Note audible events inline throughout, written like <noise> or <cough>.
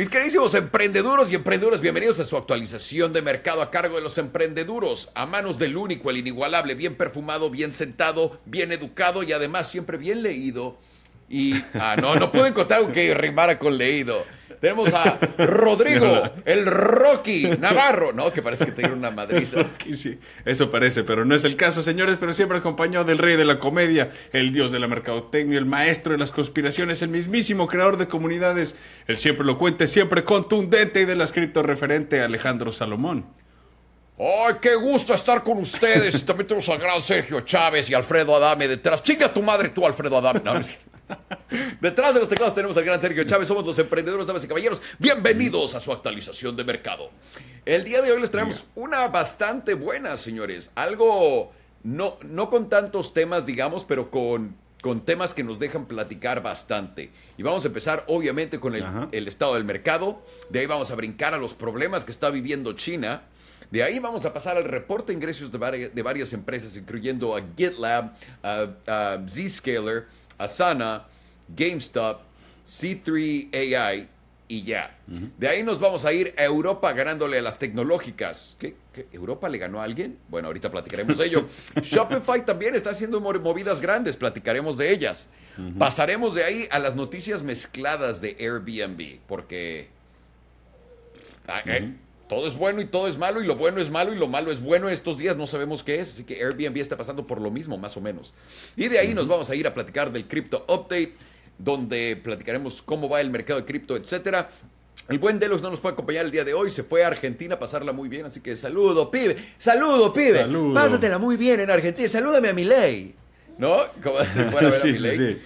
Mis queridísimos emprendeduros y emprendedoras, bienvenidos a su actualización de mercado a cargo de los emprendeduros, a manos del único, el inigualable, bien perfumado, bien sentado, bien educado y además siempre bien leído. Y, ah, no, no puedo encontrar algo que rimara con leído. Tenemos a Rodrigo, <laughs> el Rocky Navarro. No, que parece que te dieron una madriza. sí, eso parece, pero no es el caso, señores. Pero siempre acompañado del rey de la comedia, el dios de la mercadotecnia, el maestro de las conspiraciones, el mismísimo creador de comunidades, el siempre lo cuente, siempre contundente y de las cripto referente, Alejandro Salomón. ¡Ay, qué gusto estar con ustedes! También tenemos al gran Sergio Chávez y Alfredo Adame detrás. ¡Chinga tu madre tú, Alfredo Adame! No, <laughs> Detrás de los teclados tenemos al gran Sergio Chávez. Somos los emprendedores, damas y caballeros. Bienvenidos a su actualización de mercado. El día de hoy les traemos una bastante buena, señores. Algo, no, no con tantos temas, digamos, pero con, con temas que nos dejan platicar bastante. Y vamos a empezar, obviamente, con el, el estado del mercado. De ahí vamos a brincar a los problemas que está viviendo China. De ahí vamos a pasar al reporte de ingresos de varias, de varias empresas, incluyendo a GitLab, a, a Zscaler, Asana, GameStop, C3 AI y ya. De ahí nos vamos a ir a Europa ganándole a las tecnológicas. ¿Qué, europa le ganó a alguien? Bueno, ahorita platicaremos de ello. <laughs> Shopify también está haciendo movidas grandes, platicaremos de ellas. Pasaremos de ahí a las noticias mezcladas de Airbnb, porque... Ah, eh, todo es bueno y todo es malo y lo bueno es malo y lo malo es bueno. Estos días no sabemos qué es, así que Airbnb está pasando por lo mismo, más o menos. Y de ahí nos vamos a ir a platicar del Crypto Update, donde platicaremos cómo va el mercado de cripto, etcétera. El buen Delos no nos puede acompañar el día de hoy, se fue a Argentina a pasarla muy bien, así que saludo, pibe, saludo, pibe, pásatela muy bien en Argentina, salúdame a mi ley, ¿no? Como <laughs> si fuera a ver a mi ley.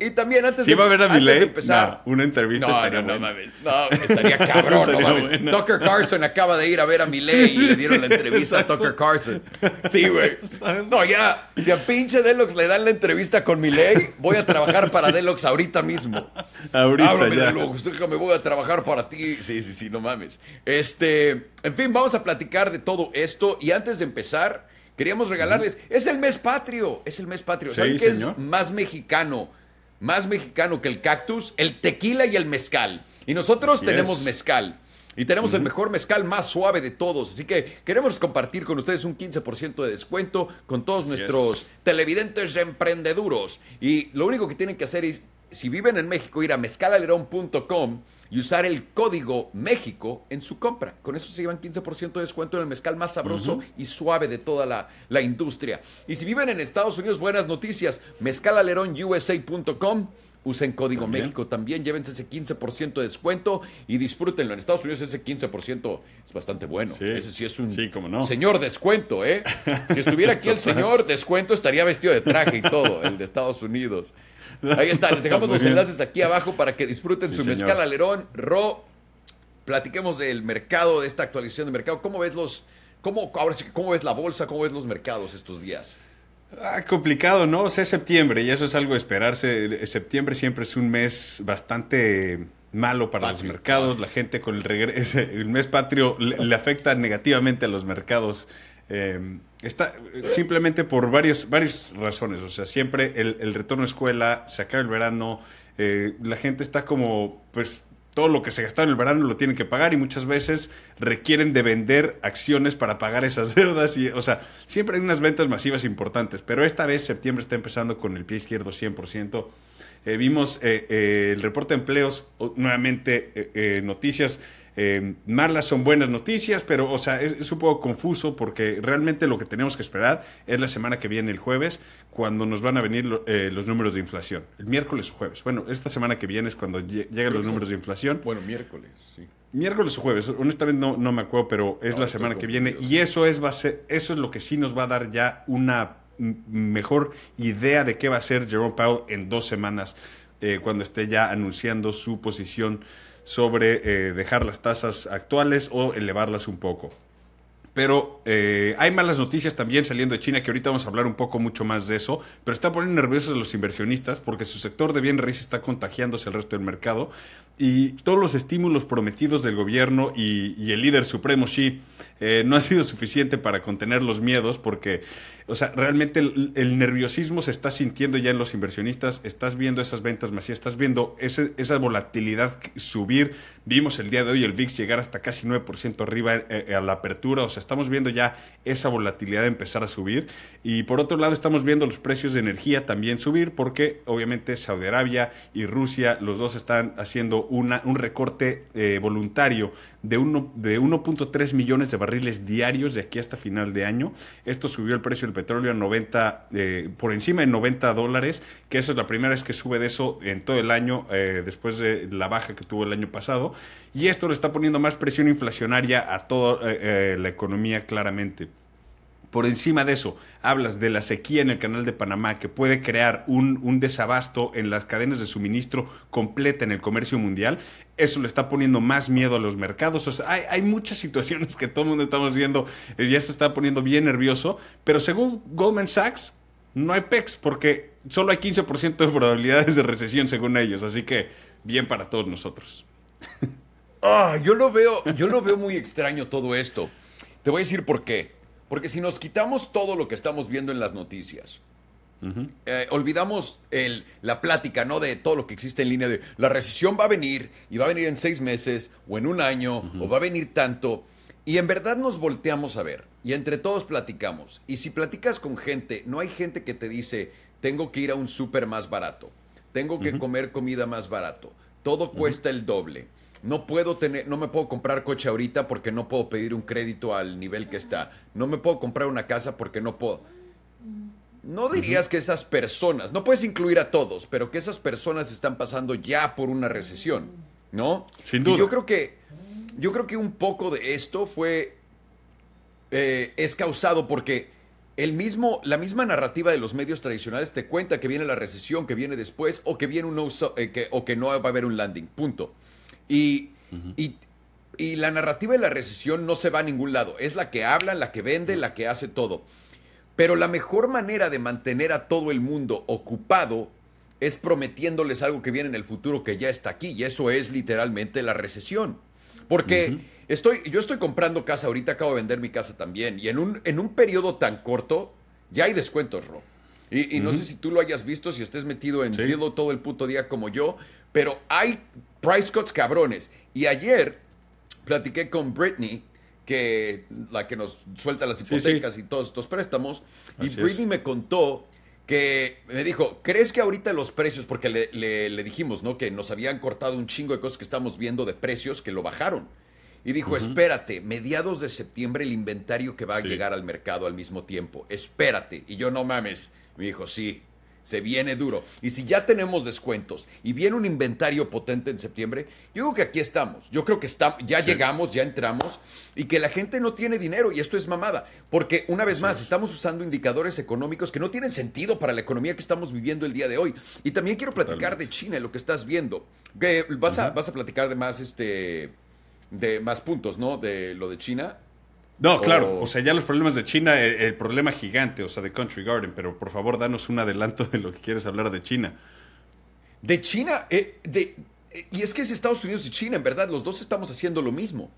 Y también antes de, a ver a empezar. una entrevista. No, no, no, mames. No, <laughs> estaría cabrón, no mames. Tucker Carlson acaba de ir a ver a Miley y le dieron la entrevista a Tucker Carlson. Sí, güey. No, ya. Si a pinche Deluxe le dan la entrevista con Miley, voy a trabajar para Deluxe ahorita mismo. Ahorita Háblame, ya. Deluxe, me voy a trabajar para ti. Sí, sí, sí, no mames. Este, en fin, vamos a platicar de todo esto y antes de empezar Queríamos regalarles. Es el mes patrio. Es el mes patrio. ¿Saben qué es más mexicano? Más mexicano que el cactus, el tequila y el mezcal. Y nosotros tenemos mezcal. Y tenemos el mejor mezcal más suave de todos. Así que queremos compartir con ustedes un 15% de descuento con todos nuestros televidentes emprendeduros. Y lo único que tienen que hacer es, si viven en México, ir a mezcalalerón.com y usar el código México en su compra. Con eso se llevan 15% de descuento en el mezcal más sabroso y suave de toda la, la, industria. Y si viven en Estados Unidos, buenas noticias, mezcalaleronusa.com. Usen código México también, llévense ese 15% de descuento y disfrútenlo. En Estados Unidos ese 15% es bastante bueno. ese sí es un señor descuento, ¿eh? <laughs> Si estuviera aquí el señor descuento estaría vestido de traje y todo, el de Estados Unidos. Ahí está, les dejamos <laughs> los enlaces aquí abajo para que disfruten su mezcal alerón. Ro, platiquemos del mercado, de esta actualización de mercado. ¿Cómo ves los, cómo, ahora sí, cómo ves la bolsa, cómo ves los mercados estos días? Ah, complicado, ¿no? O sea, es septiembre y eso es algo de esperarse. Septiembre siempre es un mes bastante malo para los mercados. La gente con el regreso, <laughs> el mes patrio le, afecta negativamente a los mercados. Eh, está simplemente por varias, varias razones. O sea, siempre el, retorno a escuela, se acaba el verano, eh, la gente está como, pues, todo lo que se gastó en el verano lo tienen que pagar y muchas veces requieren de vender acciones para pagar esas <laughs> deudas. Y, o sea, siempre hay unas ventas masivas importantes, pero esta vez septiembre está empezando con el pie izquierdo 100%. Eh, vimos eh, eh, el reporte de empleos, nuevamente noticias eh, malas son buenas noticias, pero, o sea, es, un poco confuso porque realmente lo que tenemos que esperar es la semana que viene, el jueves, cuando nos van a venir eh, los números de inflación. El miércoles o jueves. Bueno, esta semana que viene es cuando llegan los números de inflación. Bueno, miércoles, sí. Miércoles o jueves, honestamente no, no me acuerdo, pero es la semana que viene. Y eso es, va a ser, eso es lo que sí nos va a dar ya una mejor idea de qué va a ser Jerome Powell en dos semanas, eh, cuando esté ya anunciando su posición sobre eh, dejar las tasas actuales o elevarlas un poco. Pero eh, hay malas noticias también saliendo de China, que ahorita vamos a hablar un poco mucho más de eso, pero está poniendo nerviosos a los inversionistas porque su sector de bienes raíces está contagiándose al resto del mercado. Y todos los estímulos prometidos del gobierno y, el líder supremo Xi eh, no ha sido suficiente para contener los miedos porque, o sea, realmente el, nerviosismo se está sintiendo ya en los inversionistas, estás viendo esas ventas masivas, estás viendo esa volatilidad subir, vimos el día de hoy el VIX llegar hasta casi 9% arriba eh, eh, a la apertura, o sea, estamos viendo ya esa volatilidad empezar a subir. Y por otro lado estamos viendo los precios de energía también subir porque obviamente Saudi Arabia y Rusia, los dos están haciendo un recorte voluntario de, de 1.3 millones de barriles diarios de aquí hasta final de año. Esto subió el precio del petróleo a 90, eh, por encima de 90 dólares, que eso es la primera vez que sube de eso en todo el año, eh, después de la baja que tuvo el año pasado. Y esto le está poniendo más presión inflacionaria a toda eh, la economía claramente. Por encima de eso, hablas de la sequía en el canal de Panamá que puede crear un, desabasto en las cadenas de suministro completa en el comercio mundial. Eso le está poniendo más miedo a los mercados. Hay, muchas situaciones que todo el mundo estamos viendo y ya se está poniendo bien nervioso. Pero según Goldman Sachs, no hay PEX porque solo hay 15% de probabilidades de recesión según ellos. Así que bien para todos nosotros. Ah, yo lo veo, yo lo veo muy extraño todo esto. Te voy a decir por qué. Porque si nos quitamos todo lo que estamos viendo en las noticias, eh, olvidamos el, la plática, ¿no? De todo lo que existe en línea de la recesión va a venir y va a venir en seis meses o en un año o va a venir tanto. Y en verdad nos volteamos a ver y entre todos platicamos. Y si platicas con gente, no hay gente que te dice, tengo que ir a un súper más barato, tengo que comer comida más barato, todo cuesta el doble no puedo tener, no me puedo comprar coche ahorita porque no puedo pedir un crédito al nivel que está. No me puedo comprar una casa porque no puedo. No dirías que esas personas, no puedes incluir a todos, pero que esas personas están pasando ya por una recesión, ¿no? Sin duda. yo creo que, yo creo que un poco de esto fue, eh, es causado porque el mismo, la misma narrativa de los medios tradicionales te cuenta que viene la recesión, que viene después, o que viene un eh, que, o que no va a haber un landing, punto. Y, y, la narrativa de la recesión no se va a ningún lado. Es la que habla, la que vende, la que hace todo. Pero la mejor manera de mantener a todo el mundo ocupado es prometiéndoles algo que viene en el futuro que ya está aquí. Y eso es literalmente la recesión. Porque estoy, yo estoy comprando casa ahorita, acabo de vender mi casa también. Y en un, en un periodo tan corto, ya hay descuentos, Ro. Y, no sé si tú lo hayas visto, si estés metido en cielo todo el puto día como yo, pero hay price cuts cabrones. Y ayer platiqué con Britney, que la que nos suelta las hipotecas y todos estos préstamos, y Britney me contó que me dijo, ¿crees que ahorita los precios, porque le, dijimos, ¿no? Que nos habían cortado un chingo de cosas que estamos viendo de precios que lo bajaron. Y dijo, espérate, mediados de septiembre el inventario que va a llegar al mercado al mismo tiempo, espérate. Y yo no mames. Me dijo, sí, se viene duro. Y si ya tenemos descuentos y viene un inventario potente en septiembre, yo creo que aquí estamos. Yo creo que está, ya llegamos, ya entramos y que la gente no tiene dinero y esto es mamada. Porque una vez más, estamos usando indicadores económicos que no tienen sentido para la economía que estamos viviendo el día de hoy. Y también quiero platicar de China, lo que estás viendo. Que vas, a, vas a platicar de más, este, de más puntos, ¿no? De lo de China. No, claro, o sea, ya los problemas de China, el, problema gigante, o sea, de Country Garden, pero por favor, danos un adelanto de lo que quieres hablar de China. De China, eh, de, eh, y es que es Estados Unidos y China, en verdad, los dos estamos haciendo lo mismo.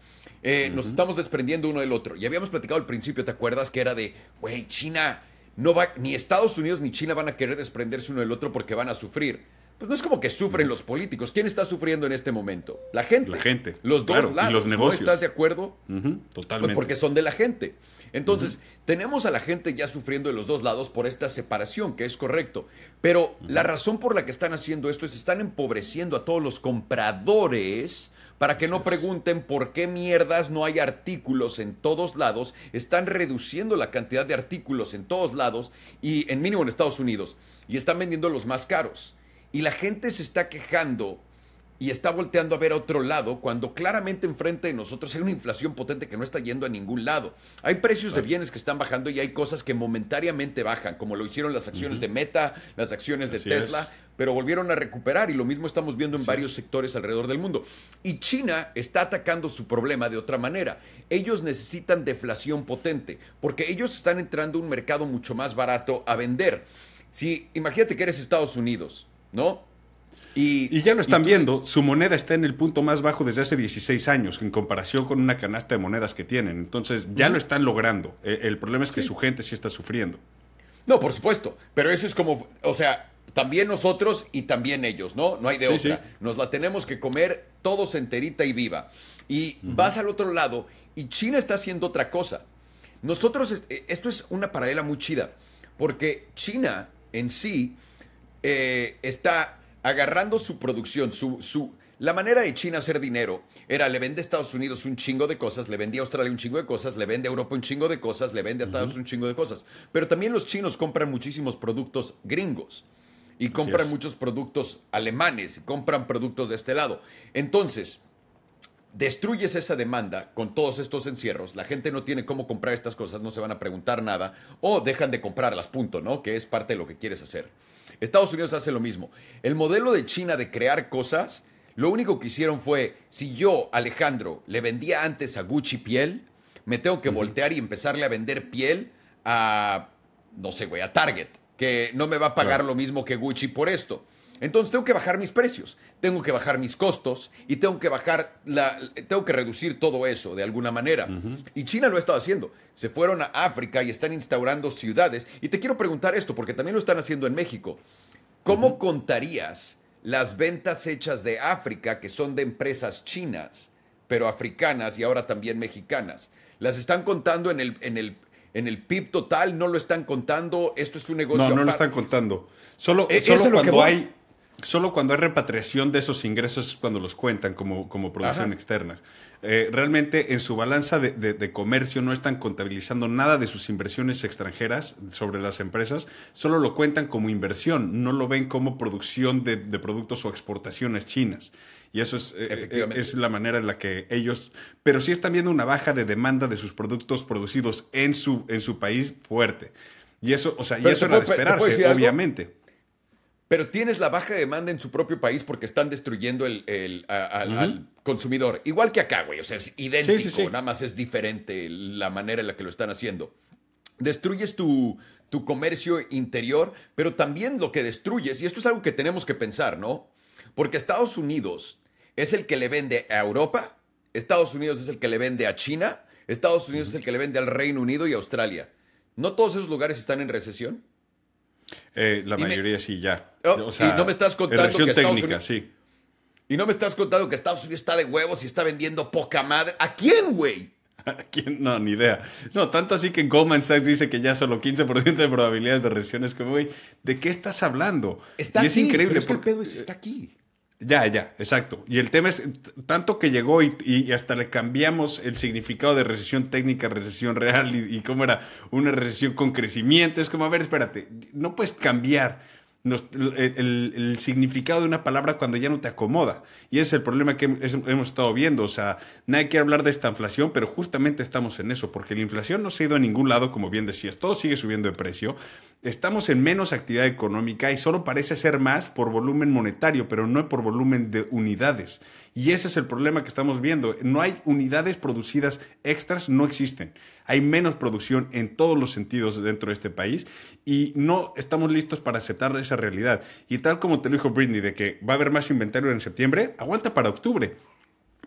Eh, nos estamos desprendiendo uno del otro. Y habíamos platicado al principio, ¿te acuerdas? Que era de, güey, China no va, ni Estados Unidos ni China van a querer desprenderse uno del otro porque van a sufrir pues no es como que sufren los políticos. ¿Quién está sufriendo en este momento? La gente. La gente. Los dos lados. Y los negocios. ¿No estás de acuerdo? totalmente. Pues porque son de la gente. Entonces, tenemos a la gente ya sufriendo de los dos lados por esta separación, que es correcto. Pero la razón por la que están haciendo esto es están empobreciendo a todos los compradores para que no pregunten por qué mierdas no hay artículos en todos lados. Están reduciendo la cantidad de artículos en todos lados y en mínimo en Estados Unidos. Y están vendiendo los más caros y la gente se está quejando y está volteando a ver a otro lado cuando claramente enfrente de nosotros hay una inflación potente que no está yendo a ningún lado. Hay precios de bienes que están bajando y hay cosas que momentáneamente bajan, como lo hicieron las acciones de Meta, las acciones de Tesla, pero volvieron a recuperar y lo mismo estamos viendo en varios sectores alrededor del mundo. Y China está atacando su problema de otra manera. Ellos necesitan deflación potente porque ellos están entrando a un mercado mucho más barato a vender. Si imagínate que eres Estados Unidos, ¿no? Y, ya lo están viendo, su moneda está en el punto más bajo desde hace 16 años en comparación con una canasta de monedas que tienen. Entonces ya lo están logrando. E, el, problema es que su gente sí está sufriendo. No, por supuesto, pero eso es como, o sea, también nosotros y también ellos, ¿no? No hay de otra. Nos la tenemos que comer todos enterita y viva. Y vas al otro lado y China está haciendo otra cosa. Nosotros, eh, esto es una paralela muy chida, porque China en sí eh, está agarrando su producción, su, su, la manera de China hacer dinero era le vende a Estados Unidos un chingo de cosas, le vende a Australia un chingo de cosas, le vende a Europa un chingo de cosas, le vende a Estados Unidos un chingo de cosas. Pero también los chinos compran muchísimos productos gringos y compran muchos productos alemanes y compran productos de este lado. Entonces, destruyes esa demanda con todos estos encierros, la gente no tiene cómo comprar estas cosas, no se van a preguntar nada o dejan de comprarlas, punto, ¿no? Que es parte de lo que quieres hacer. Estados Unidos hace lo mismo. El modelo de China de crear cosas, lo único que hicieron fue, si yo, Alejandro, le vendía antes a Gucci piel, me tengo que voltear y empezarle a vender piel a, no sé, güey, a Target, que no me va a pagar lo mismo que Gucci por esto. Entonces tengo que bajar mis precios, tengo que bajar mis costos y tengo que bajar la, tengo que reducir todo eso de alguna manera. Y China lo ha estado haciendo. Se fueron a África y están instaurando ciudades. Y te quiero preguntar esto, porque también lo están haciendo en México. ¿Cómo contarías las ventas hechas de África, que son de empresas chinas, pero africanas y ahora también mexicanas? ¿Las están contando en el, en el, en el PIB total? ¿No lo están contando? ¿Esto es un negocio? No, no lo están contando. Solo, e, solo cuando hay solo cuando hay repatriación de esos ingresos es cuando los cuentan como, como producción externa. Eh, realmente en su balanza de, comercio no están contabilizando nada de sus inversiones extranjeras sobre las empresas, solo lo cuentan como inversión, no lo ven como producción de, productos o exportaciones chinas. Y eso es, eh, eh, es la manera en la que ellos, pero sí están viendo una baja de demanda de sus productos producidos en su, en su país fuerte. Y eso, o sea, y eso era de esperarse, obviamente. Pero tienes la baja demanda en su propio país porque están destruyendo el, al consumidor. Igual que acá, güey. O sea, es idéntico, nada más es diferente la manera en la que lo están haciendo. Destruyes tu, tu comercio interior, pero también lo que destruyes, y esto es algo que tenemos que pensar, ¿no? Porque Estados Unidos es el que le vende a Europa, Estados Unidos es el que le vende a China, Estados Unidos es el que le vende al Reino Unido y a Australia. ¿No todos esos lugares están en recesión? Eh, la mayoría sí, ya. Oh, y no me estás contando que técnica, sí. Y no me estás contando que Estados Unidos está de huevos y está vendiendo poca madre. ¿A quién, güey? <laughs> ¿A quién? No, ni idea. No, tanto así que Goldman Sachs dice que ya solo 15% de probabilidades de recesión. Es como, güey, ¿de qué estás hablando? Está y es increíble. Pero es que el pedo es, está aquí. Ya, ya, exacto. Y el tema es tanto que llegó y, hasta le cambiamos el significado de recesión técnica, recesión real y, y, cómo era una recesión con crecimiento. Es como, a ver, espérate, no puedes cambiar el, significado de una palabra cuando ya no te acomoda. Y ese es el problema que hemos estado viendo. O sea, nadie quiere hablar de esta inflación, pero justamente estamos en eso, porque la inflación no se ha ido a ningún lado, como bien decías, todo sigue subiendo de precio. Estamos en menos actividad económica y solo parece ser más por volumen monetario, pero no por volumen de unidades. Y ese es el problema que estamos viendo. No hay unidades producidas extras, no existen. Hay menos producción en todos los sentidos dentro de este país y no estamos listos para aceptar esa realidad. Y tal como te lo dijo Britney, de que va a haber más inventario en septiembre, aguanta para octubre.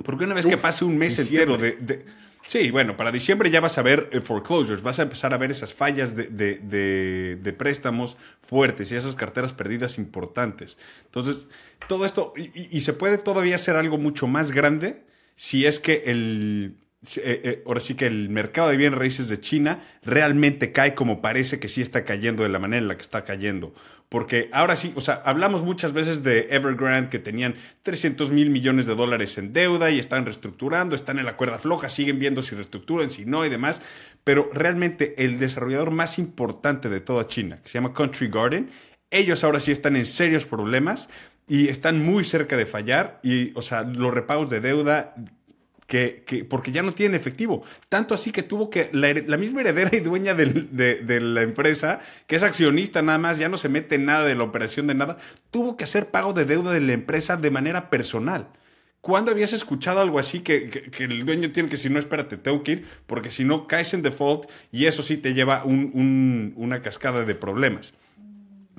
Porque una vez que pase un mes entero de, Sí, bueno, para diciembre ya vas a ver eh, foreclosures, vas a empezar a ver esas fallas de, préstamos fuertes y esas carteras perdidas importantes. Entonces, todo esto, y, se puede todavía hacer algo mucho más grande si es que el, eh, eh, ahora sí que el mercado de bienes raíces de China realmente cae como parece que sí está cayendo de la manera en la que está cayendo. Porque ahora sí, o sea, hablamos muchas veces de Evergrande que tenían 300 mil millones de dólares en deuda y están reestructurando, están en la cuerda floja, siguen viendo si reestructuran, si no y demás. Pero realmente el desarrollador más importante de toda China, que se llama Country Garden, ellos ahora sí están en serios problemas y están muy cerca de fallar y, o sea, los repagos de deuda que, porque ya no tiene efectivo. Tanto así que tuvo que, la, misma heredera y dueña de, la empresa, que es accionista nada más, ya no se mete en nada de la operación de nada, tuvo que hacer pago de deuda de la empresa de manera personal. ¿Cuándo habías escuchado algo así que, el dueño tiene que si no, espérate, tengo que ir, porque si no caes en default y eso sí te lleva una cascada de problemas?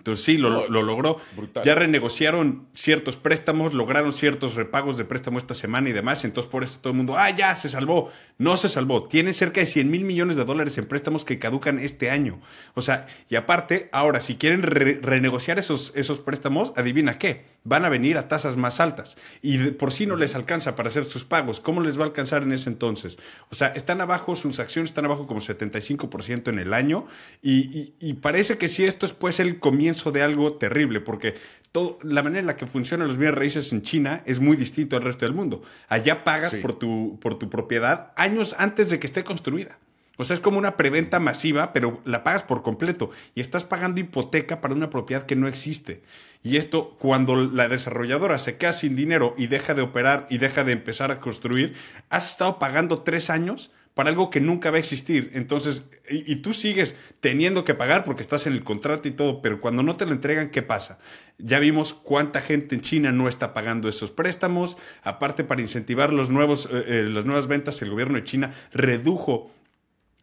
Entonces sí, lo, lo logró. brutal. Ya renegociaron ciertos préstamos, lograron ciertos repagos de préstamo esta semana y demás. Entonces por eso todo el mundo, ah, ya, se salvó. No se salvó. Tiene cerca de 100 mil millones de dólares en préstamos que caducan este año. O sea, y aparte, ahora, si quieren re- renegociar esos, esos préstamos, adivina qué, van a venir a tasas más altas. Y de por sí no les alcanza para hacer sus pagos. ¿Cómo les va a alcanzar en ese entonces? O sea, están abajo, sus acciones están abajo como 75% en el año. Y, y- y parece que sí, esto es pues el comienzo de algo terrible, porque todo, la manera en la que funcionan los bienes raíces en China es muy distinto al resto del mundo. Allá pagas Sí. por, tu, por tu propiedad años antes de que esté construida. O sea, es como una preventa masiva, pero la pagas por completo y estás pagando hipoteca para una propiedad que no existe. Y esto, cuando la desarrolladora se queda sin dinero y deja de operar y deja de empezar a construir, has estado pagando tres años para algo que nunca va a existir. Entonces, y, tú sigues teniendo que pagar porque estás en el contrato y todo, pero cuando no te lo entregan, ¿qué pasa? Ya vimos cuánta gente en China no está pagando esos préstamos. Aparte, para incentivar los nuevos, eh, eh, las nuevas ventas, el gobierno de China redujo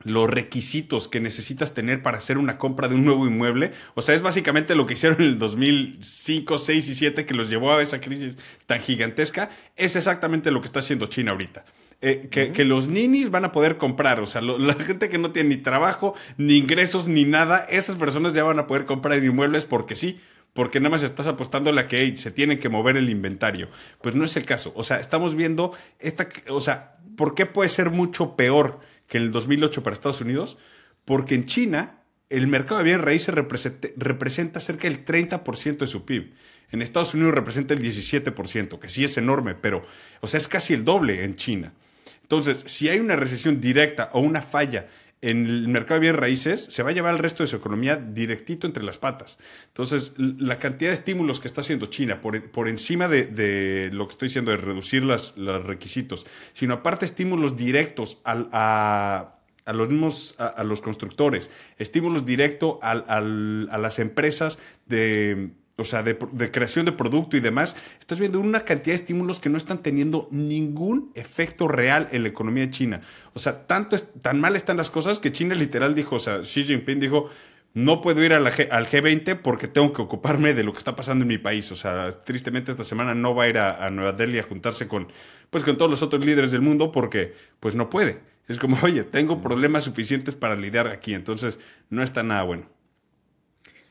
los requisitos que necesitas tener para hacer una compra de un nuevo inmueble. O sea, es básicamente lo que hicieron en el 2005, 6 y 7 que los llevó a esa crisis tan gigantesca. Es exactamente lo que está haciendo China ahorita. Eh, que, que los ninis van a poder comprar, o sea, lo- la gente que no tiene ni trabajo, ni ingresos, ni nada, esas personas ya van a poder comprar inmuebles porque sí, porque nada más estás apostando a la que hey, se tiene que mover el inventario. Pues no es el caso. O sea, estamos viendo esta, o sea, ¿por qué puede ser mucho peor que en el 2008 para Estados Unidos? Porque en China el mercado de bienes raíces representa, cerca del 30% de su PIB. En Estados Unidos representa el 17%, que sí es enorme, pero, o sea, es casi el doble en China. Entonces, si hay una recesión directa o una falla en el mercado de bienes raíces, se va a llevar el resto de su economía directito entre las patas. Entonces, la cantidad de estímulos que está haciendo China, por, por encima de, de lo que estoy diciendo, de reducir los requisitos, sino aparte estímulos directos al- a, a los mismos, a, a los constructores, estímulos directos al- a las empresas de, o sea, de, de creación de producto y demás, estás viendo una cantidad de estímulos que no están teniendo ningún efecto real en la economía China. O sea, tanto es- tan mal están las cosas que China literal dijo, o sea, Xi Jinping dijo, no puedo ir a la G- al G20 porque tengo que ocuparme de lo que está pasando en mi país. O sea, tristemente esta semana no va a ir a, a Nueva Delhi a juntarse con, pues, con todos los otros líderes del mundo porque pues no puede. Es como, oye, tengo problemas suficientes para lidiar aquí, entonces no está nada bueno.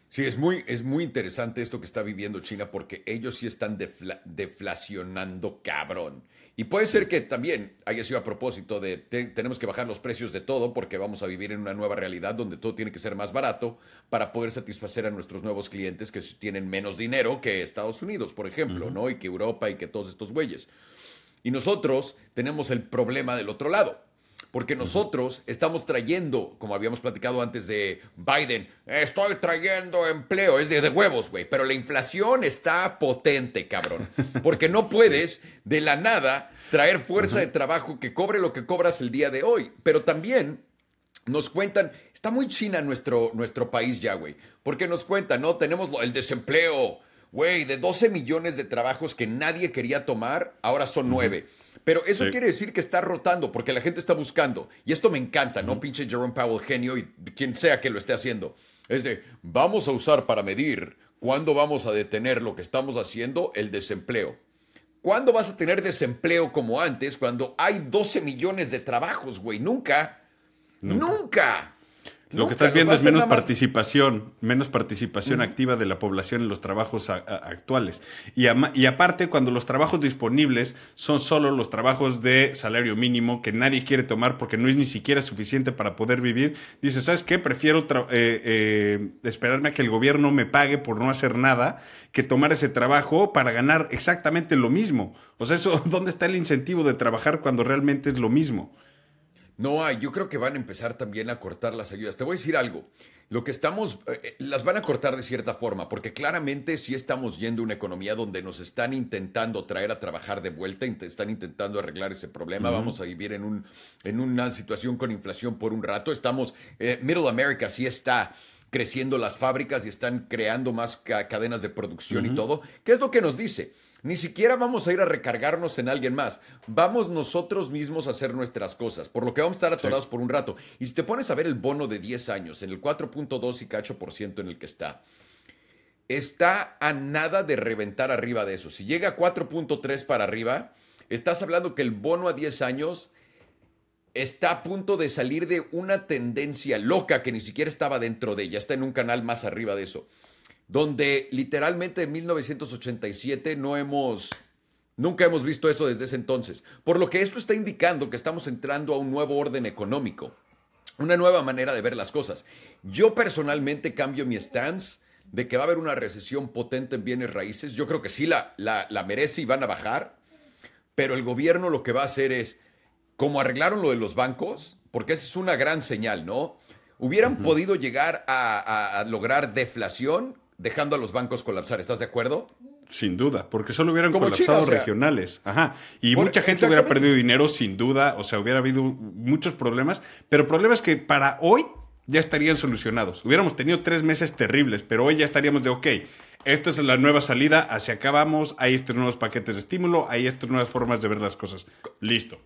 Sí, es muy, es muy interesante esto que está viviendo China porque ellos sí están defla- deflacionando cabrón. Y puede ser que también haya sido a propósito de te- tenemos que bajar los precios de todo porque vamos a vivir en una nueva realidad donde todo tiene que ser más barato para poder satisfacer a nuestros nuevos clientes que tienen menos dinero que Estados Unidos, por ejemplo, ¿no? Y que Europa y que todos estos güeyes. Y nosotros tenemos el problema del otro lado. Porque nosotros estamos trayendo, como habíamos platicado antes de Biden, estoy trayendo empleo, es de, de huevos, güey. Pero la inflación está potente, cabrón. Porque no <laughs> puedes de la nada traer fuerza de trabajo que cobre lo que cobras el día de hoy. Pero también nos cuentan, está muy china nuestro, nuestro país ya, güey. Porque nos cuentan, ¿no? Tenemos el desempleo, güey, de 12 millones de trabajos que nadie quería tomar, ahora son 9. Pero eso Sí. quiere decir que está rotando porque la gente está buscando. Y esto me encanta, ¿no? Pinche Jerome Powell, genio, y quien sea que lo esté haciendo. Es de, vamos a usar para medir cuándo vamos a detener lo que estamos haciendo, el desempleo. ¿Cuándo vas a tener desempleo como antes cuando hay 12 millones de trabajos, güey? Nunca. Nunca. Lo Nunca. que estás viendo es menos participación, menos participación activa de la población en los trabajos a- a- actuales. Y, aparte, cuando los trabajos disponibles son solo los trabajos de salario mínimo que nadie quiere tomar porque no es ni siquiera suficiente para poder vivir, dices, ¿sabes qué? Prefiero eh, eh, esperarme a que el gobierno me pague por no hacer nada que tomar ese trabajo para ganar exactamente lo mismo. O sea, eso, <laughs> ¿dónde está el incentivo de trabajar cuando realmente es lo mismo? No hay, yo creo que van a empezar también a cortar las ayudas. Te voy a decir algo. Lo que estamos, eh, eh, las van a cortar de cierta forma, porque claramente sí estamos yendo a una economía donde nos están intentando traer a trabajar de vuelta, están intentando arreglar ese problema. Vamos a vivir en, un, en una situación con inflación por un rato. Estamos, eh, Middle America sí está creciendo las fábricas y están creando más ca- cadenas de producción y todo. ¿Qué es lo que nos dice? Ni siquiera vamos a ir a recargarnos en alguien más. Vamos nosotros mismos a hacer nuestras cosas, por lo que vamos a estar atorados por un rato. Y si te pones a ver el bono de 10 años, en el 4.2 y cacho por ciento en el que está, está a nada de reventar arriba de eso. Si llega a 4.3 para arriba, estás hablando que el bono a 10 años está a punto de salir de una tendencia loca que ni siquiera estaba dentro de ella, está en un canal más arriba de eso, donde literalmente en 1987 no hemos, nunca hemos visto eso desde ese entonces. Por lo que esto está indicando que estamos entrando a un nuevo orden económico, una nueva manera de ver las cosas. Yo personalmente cambio mi stance de que va a haber una recesión potente en bienes raíces. Yo creo que sí la, la, la merece y van a bajar, pero el gobierno lo que va a hacer es como arreglaron lo de los bancos, porque esa es una gran señal, ¿no? Hubieran podido llegar a, lograr deflación dejando a los bancos colapsar, ¿estás de acuerdo? Sin duda, porque solo hubieran colapsado regionales. Ajá. Y mucha gente hubiera perdido dinero, sin duda. O sea, hubiera habido muchos problemas. Pero problemas que para hoy ya estarían solucionados. Hubiéramos tenido tres meses terribles, pero hoy ya estaríamos de, ok, esta es la nueva salida, hacia acá vamos, hay estos nuevos paquetes de estímulo, hay estas nuevas formas de ver las cosas. Listo.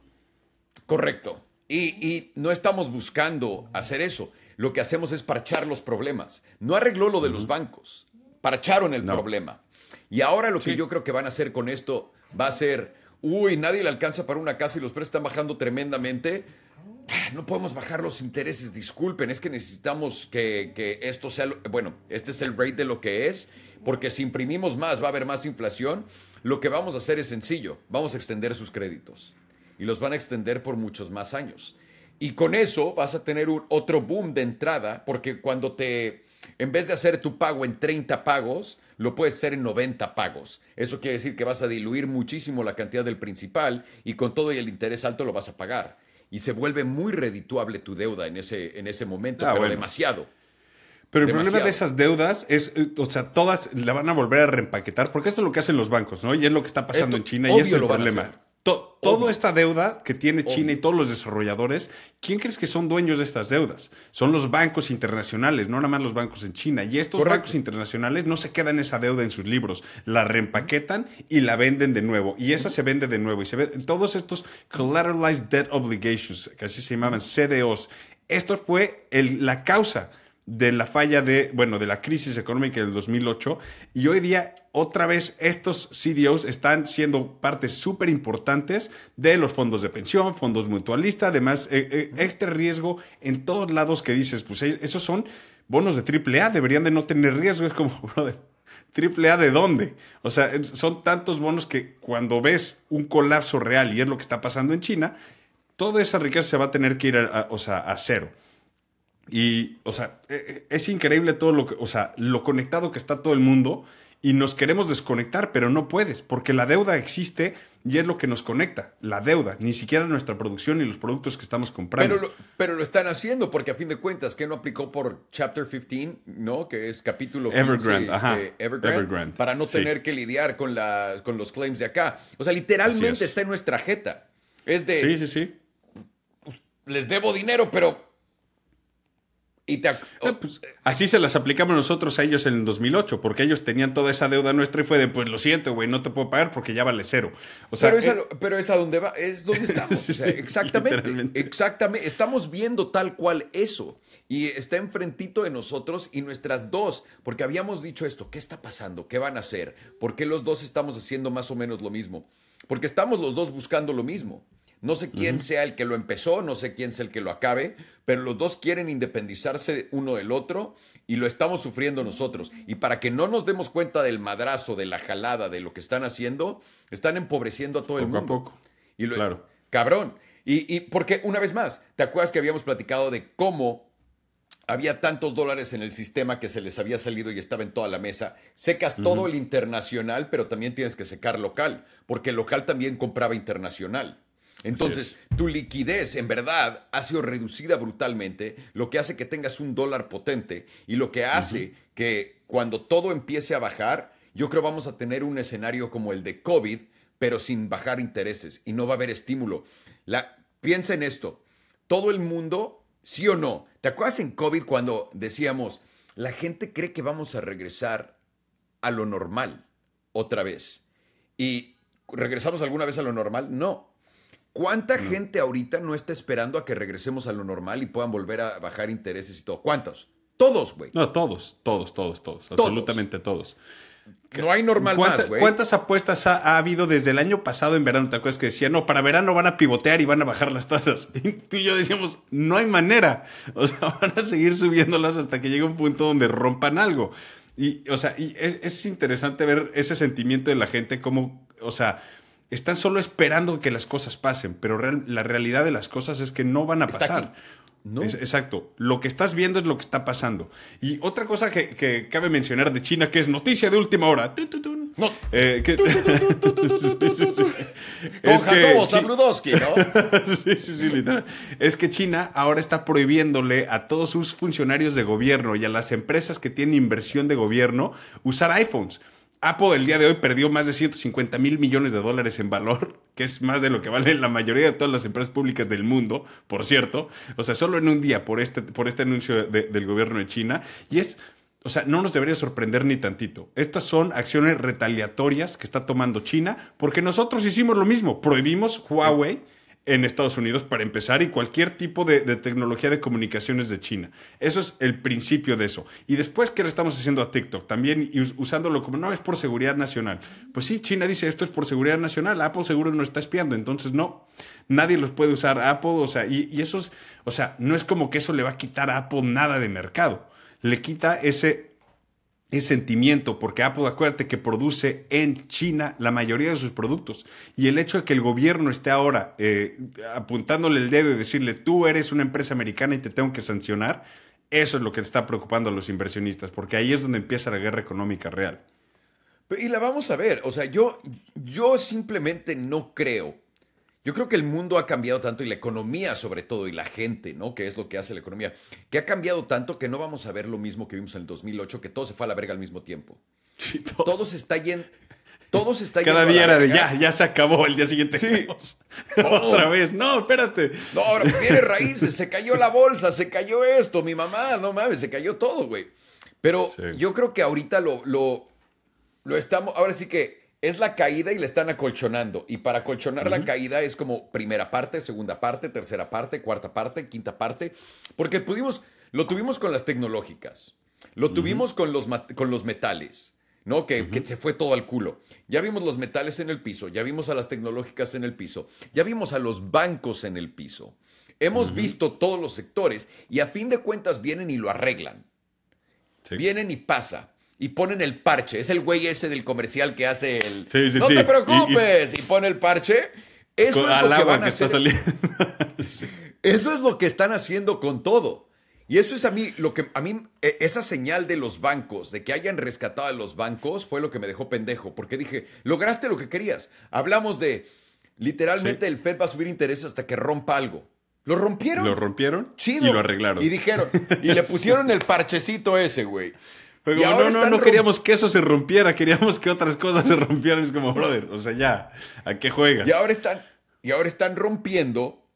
Correcto. Y, no estamos buscando hacer eso. Lo que hacemos es parchar los problemas. No arregló lo de los bancos. Parcharon el problema. Y ahora lo que yo creo que van a hacer con esto va a ser, uy, nadie le alcanza para una casa y los precios están bajando tremendamente. Ah, no podemos bajar los intereses, disculpen, es que necesitamos que, que esto sea, bueno, este es el rate de lo que es, porque si imprimimos más va a haber más inflación. Lo que vamos a hacer es sencillo, vamos a extender sus créditos y los van a extender por muchos más años. Y con eso vas a tener un, otro boom de entrada, porque cuando te, en vez de hacer tu pago en 30 pagos, lo puedes hacer en 90 pagos. Eso quiere decir que vas a diluir muchísimo la cantidad del principal y con todo y el interés alto lo vas a pagar. Y se vuelve muy redituable tu deuda en ese, en ese momento, ah, pero demasiado. Pero el problema de esas deudas es, eh, o sea, todas la van a volver a reempaquetar, porque esto es lo que hacen los bancos, ¿no? Y es lo que está pasando en China y ese es el problema toda esta deuda que tiene China y todos los desarrolladores, ¿quién crees que son dueños de estas deudas? Son los bancos internacionales, no nada más los bancos en China. Y estos bancos internacionales no se quedan esa deuda en sus libros, la reempaquetan y la venden de nuevo. Y esa se vende de nuevo. Y se todos estos Collateralized Debt Obligations, que así se llamaban CDOs, esto fue la causa de la falla de, bueno, de la crisis económica del 2008 y hoy día otra vez estos CDOs están siendo partes súper importantes de los fondos de pensión, fondos mutualistas, además eh, eh, extra riesgo en todos lados que dices, pues eh, esos son bonos de AAA, deberían de no tener riesgo, es como, <laughs> brother, ¿Triple A de dónde? O sea, son tantos bonos que cuando ves un colapso real y es lo que está pasando en China, toda esa riqueza se va a tener que ir o sea, a cero. Y, o sea, e, e, es increíble todo lo que, o sea, lo conectado que está todo el mundo y nos queremos desconectar, pero no puedes, porque la deuda existe y es lo que nos conecta, la deuda, ni siquiera nuestra producción y los productos que estamos comprando. Pero lo, pero lo están haciendo, porque a fin de cuentas, ¿qué no aplicó por Chapter 15, ¿no? Que es capítulo 15 Evergrande, ajá. Evergrande, para no tener que lidiar con, la, con los claims de acá. O sea, literalmente está en nuestra jeta. Es de... Sí, sí, sí. Pues, les debo dinero, pero Ah, pues, así se las aplicamos nosotros a ellos en el 2008, porque ellos tenían toda esa deuda nuestra y fue de, pues lo siento, güey, no te puedo pagar porque ya vale cero. O sea, pero, es, a, donde va, es donde <laughs> estamos. exactamente, exactamente. Estamos viendo tal cual eso. Y está enfrentito de nosotros y nuestras dos, porque habíamos dicho esto, ¿qué está pasando? ¿Qué van a hacer? ¿Por qué los dos estamos haciendo más o menos lo mismo? Porque estamos los dos buscando lo mismo. No sé quién sea el que lo empezó, no sé quién sea el que lo acabe, pero los dos quieren independizarse uno del otro y lo estamos sufriendo nosotros. Y para que no nos demos cuenta del madrazo, de la jalada, de lo que están haciendo, están empobreciendo a todo el mundo. Poco a poco. Y claro. Cabrón. Y, y porque, una vez más, ¿te acuerdas que habíamos platicado de cómo había tantos dólares en el sistema que se les había salido y estaba en toda la mesa. Secas todo el internacional, pero también tienes que secar local, porque el local también compraba internacional. Entonces, tu liquidez en verdad ha sido reducida brutalmente, lo que hace que tengas un dólar potente y lo que hace que cuando todo empiece a bajar, yo creo vamos a tener un escenario como el de COVID, pero sin bajar intereses y no va a haber estímulo. La, piensa en esto, todo el mundo, sí o no, ¿te acuerdas en COVID cuando decíamos, la gente cree que vamos a regresar a lo normal otra vez? ¿Y regresamos alguna vez a lo normal? No ¿Cuánta gente ahorita no está esperando a que regresemos a lo normal y puedan volver a bajar intereses y todo? ¿Cuántos? Todos, güey. No, todos, todos, todos, todos, absolutamente todos. No hay normal más, güey. ¿Cuántas apuestas ha, habido desde el año pasado en verano? ¿Te acuerdas que decía, no, para verano van a pivotear y van a bajar las tasas? <laughs> Y tú y yo decíamos, no hay manera. O sea, <laughs> van a seguir subiéndolas hasta que llegue un punto donde rompan algo. Y, o sea, y es, interesante ver ese sentimiento de la gente como, o sea, están solo esperando que las cosas pasen, pero la realidad de las cosas es que no van a pasar. No. exacto. Lo que estás viendo es lo que está pasando. Y otra cosa que, cabe mencionar de China, que es noticia de última hora. No. Eh, que, Con Jacobo Zabludowski, ¿no? <laughs> sí, sí, sí, literal. Es que China ahora está prohibiéndole a todos sus funcionarios de gobierno y a las empresas que tienen inversión de gobierno usar iPhones. Apple el día de hoy perdió más de 150 mil millones de dólares en valor, <laughs> que es más de lo que vale la mayoría de todas las empresas públicas del mundo, por cierto. O sea, solo en un día por este, por este anuncio del gobierno de China. Y es, o sea, no nos debería sorprender ni tantito. Estas son acciones retaliatorias que está tomando China, porque nosotros hicimos lo mismo. Prohibimos Huawei en Estados Unidos para empezar y cualquier tipo de, tecnología de comunicaciones de China. Eso es el principio de eso. Y después, ¿qué le estamos haciendo a TikTok? También usándolo como, no, es por seguridad nacional. Pues sí, China dice, esto es por seguridad nacional, Apple seguro no está espiando, entonces no, nadie los puede usar Apple, o sea, y, y eso es, o sea, no es como que eso le va a quitar a Apple nada de mercado. Le quita ese es sentimiento, porque Apple, acuérdate que produce en China la mayoría de sus productos. Y el hecho de que el gobierno esté ahora eh, apuntándole el dedo y decirle, tú eres una empresa americana y te tengo que sancionar, eso es lo que está preocupando a los inversionistas, porque ahí es donde empieza la guerra económica real. Y la vamos a ver, o sea, yo, yo simplemente no creo yo creo que el mundo ha cambiado tanto y la economía sobre todo y la gente, ¿no? Que es lo que hace la economía, que ha cambiado tanto que no vamos a ver lo mismo que vimos en el 2008, que todo se fue a la verga al mismo tiempo. Sí, todo. se está yendo... Todo se está Cada día era de ya, ya se acabó, el día siguiente. Sí. <laughs> Otra vez, no, espérate. No, ahora viene raíces, se cayó la bolsa, se cayó esto, mi mamá, no mames, se cayó todo, güey. Pero yo creo que ahorita lo, lo, lo estamos, ahora sí que es la caída y le están acolchonando. Y para acolchonar la caída es como primera parte, segunda parte, tercera parte, cuarta parte, quinta parte. Porque pudimos, lo tuvimos con las tecnológicas, lo tuvimos con los, con los metales, ¿no? Que, que, se fue todo al culo. Ya vimos los metales en el piso, ya vimos a las tecnológicas en el piso, ya vimos a los bancos en el piso. Hemos visto todos los sectores y a fin de cuentas vienen y lo arreglan. Vienen y pasa y ponen el parche. Es el güey ese del comercial que hace el. Sí, sí, no te preocupes. Y, pone el parche. Eso es lo que van a hacer. <laughs> Eso es lo que están haciendo con todo. Y eso es a mí, lo que a mí, e, esa señal de los bancos, de que hayan rescatado a los bancos, fue lo que me dejó pendejo. Porque dije, lograste lo que querías. Hablamos de, literalmente, el Fed va a subir intereses hasta que rompa algo. ¿Lo rompieron? Lo rompieron Chido. y lo arreglaron. Y dijeron, y le <laughs> pusieron el parchecito ese, güey no, no, no queríamos que eso se rompiera, queríamos que otras cosas se rompieran. Es como, brother, o sea, ya, ¿a qué juegas? Y ahora están, y ahora están rompiendo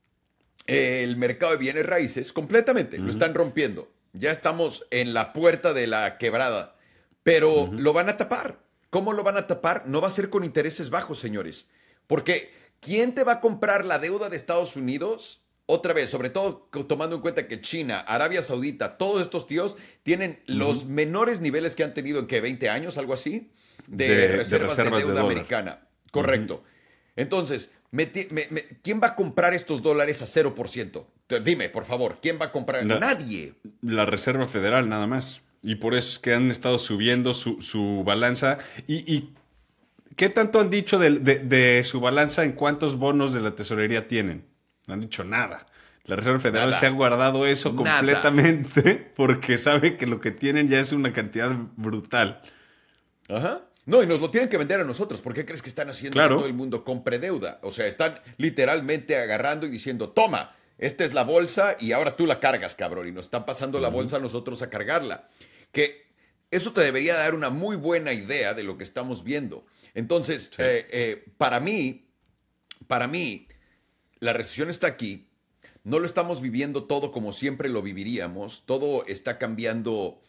el mercado de bienes raíces completamente, lo están rompiendo. Ya estamos en la puerta de la quebrada, pero lo van a tapar. ¿Cómo lo van a tapar? No va a ser con intereses bajos, señores. Porque ¿quién te va a comprar la deuda de Estados Unidos otra vez, sobre todo tomando en cuenta que China, Arabia Saudita, todos estos tíos tienen los menores niveles que han tenido en que 20 años, algo así, de, reservas, de, deuda americana. Correcto. Entonces, ¿quién va a comprar estos dólares a 0%? Dime, por favor, ¿quién va a comprar? Nadie. La Reserva Federal, nada más. Y por eso es que han estado subiendo su, balanza. Y, qué tanto han dicho de su balanza en cuántos bonos de la tesorería tienen? No han dicho nada. La Reserva Federal se ha guardado eso completamente <laughs> porque sabe que lo que tienen ya es una cantidad brutal. Ajá. No, y nos lo tienen que vender a nosotros. ¿Por qué crees que están haciendo que todo el mundo compre deuda? O sea, están literalmente agarrando y diciendo, toma, esta es la bolsa y ahora tú la cargas, cabrón. Y nos están pasando la bolsa a nosotros a cargarla. Que eso te debería dar una muy buena idea de lo que estamos viendo. Entonces, eh, eh, para mí, para mí, la recesión está aquí, no lo estamos viviendo todo como siempre lo viviríamos, todo está cambiando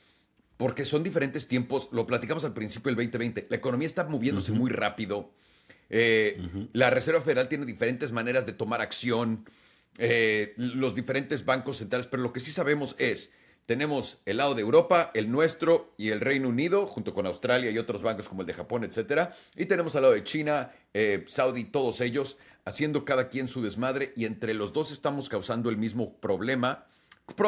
porque son diferentes tiempos, lo platicamos al principio del 2020, la economía está moviéndose muy rápido, eh, la Reserva Federal tiene diferentes maneras de tomar acción, eh, los diferentes bancos centrales, pero lo que sí sabemos es tenemos el lado de Europa, el nuestro y el Reino Unido, junto con Australia y otros bancos como el de Japón, etcétera. Y tenemos al lado de China, eh, Saudi, todos ellos, haciendo cada quien su desmadre. Y entre los dos estamos causando el mismo problema,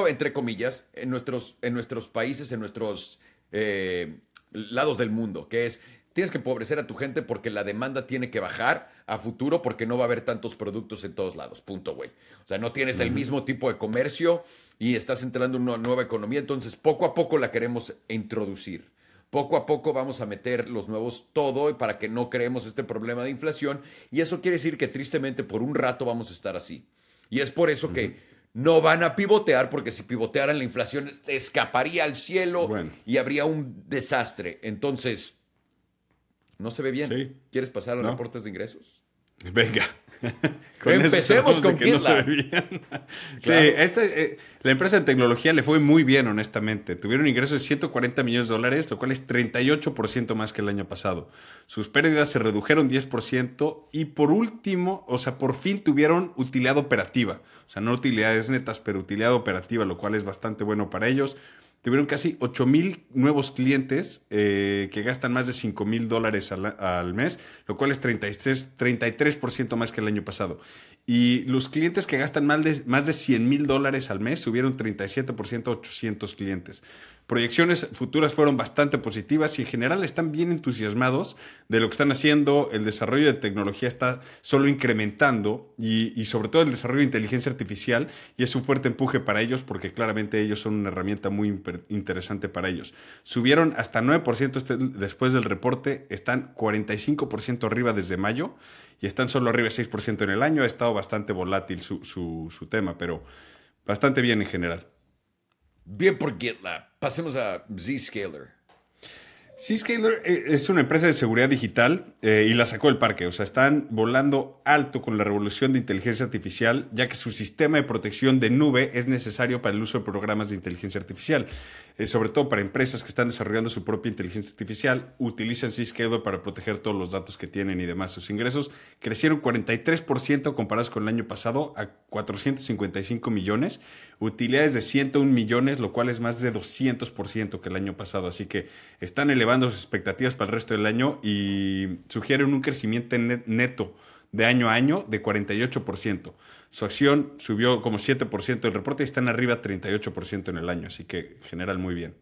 entre comillas, en nuestros, en nuestros países, en nuestros eh, lados del mundo, que es tienes que empobrecer a tu gente porque la demanda tiene que bajar a futuro porque no va a haber tantos productos en todos lados. Punto, güey. O sea, no tienes el mismo tipo de comercio y estás entrando en una nueva economía. Entonces, poco a poco la queremos introducir. Poco a poco vamos a meter los nuevos todo para que no creemos este problema de inflación. Y eso quiere decir que tristemente por un rato vamos a estar así. Y es por eso que no van a pivotear, porque si pivotearan la inflación escaparía al cielo y habría un desastre. Entonces, no se ve bien. ¿Quieres pasar a los reportes de ingresos? Venga. <laughs> Empecemos con que <laughs> Sí, eh, la empresa de tecnología le fue muy bien, honestamente. Tuvieron ingresos de 140 millones de dólares, lo cual es 38% más que el año pasado. Sus pérdidas se redujeron 10% y por último, o sea, por fin tuvieron utilidad operativa. O sea, no utilidades netas, pero utilidad operativa, lo cual es bastante bueno para ellos. Tuvieron casi 8 mil nuevos clientes eh, que gastan más de 5 mil dólares al, mes, lo cual es 33%, 33 más que el año pasado. Y los clientes que gastan más de, más de 100 mil dólares al mes subieron 37% a 800 clientes proyecciones futuras fueron bastante positivas y en general están bien entusiasmados de lo que están haciendo. El desarrollo de tecnología está solo incrementando y, sobre todo el desarrollo de inteligencia artificial y es un fuerte empuje para ellos porque claramente ellos son una herramienta muy interesante para ellos. Subieron hasta 9% este, después del reporte, están 45% arriba desde mayo y están solo arriba 6% en el año. Ha estado bastante volátil su, su tema, pero bastante bien en general. Bien por GitLab. Pasemos a Zscaler. Zscaler eh, es una empresa de seguridad digital eh, y la sacó del parque. O sea, están volando alto con la revolución de inteligencia artificial, ya que su sistema de protección de nube es necesario para el uso de programas de inteligencia artificial. Eh, sobre todo para empresas que están desarrollando su propia inteligencia artificial, utilizan Zscaler para proteger todos los datos que tienen y demás. Sus ingresos crecieron 43% comparados con el año pasado a 455 millones, utilidades de 101 millones, lo cual es más de 200% que el año pasado. Así que están elevando sus expectativas para el resto del año y sugieren un crecimiento neto de año a año de 48%. Su acción subió como 7% del reporte y están arriba 38% en el año, así que general muy bien.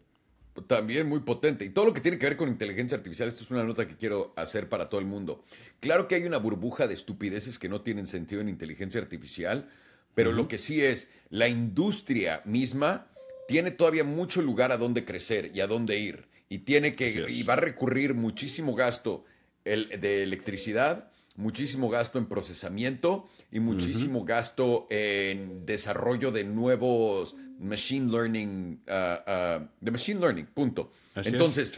También muy potente. Y todo lo que tiene que ver con inteligencia artificial, esto es una nota que quiero hacer para todo el mundo. Claro que hay una burbuja de estupideces que no tienen sentido en inteligencia artificial, pero lo que sí es, la industria misma tiene todavía mucho lugar a donde crecer y a dónde ir. Y tiene que, y va a recurrir muchísimo gasto de electricidad muchísimo gasto en procesamiento y muchísimo gasto en desarrollo de nuevos machine learning, ah, ah, de machine learning, punto. Entonces,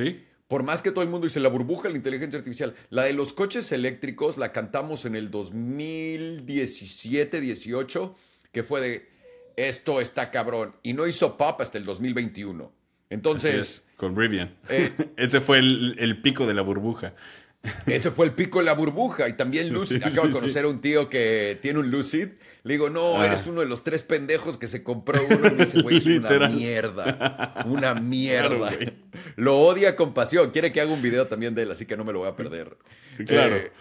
por más que todo el mundo dice la burbuja de la inteligencia artificial, la de los coches eléctricos la cantamos en el 2017, 18, que fue de esto está cabrón y no hizo pop hasta el 2021. Entonces, con Rivian. Eh, <laughs> Ese fue el, el pico de la burbuja. Ese fue el pico de la burbuja. Y también Lucid. Acabo de conocer a un tío que tiene un Lucid. Le digo, no, ah. eres uno de los tres pendejos que se compró uno. Y me dice, güey, es una mierda. Una mierda. lo odia con pasión. Quiere que haga un video también de él, así que no me lo voy a perder. Claro. Eh,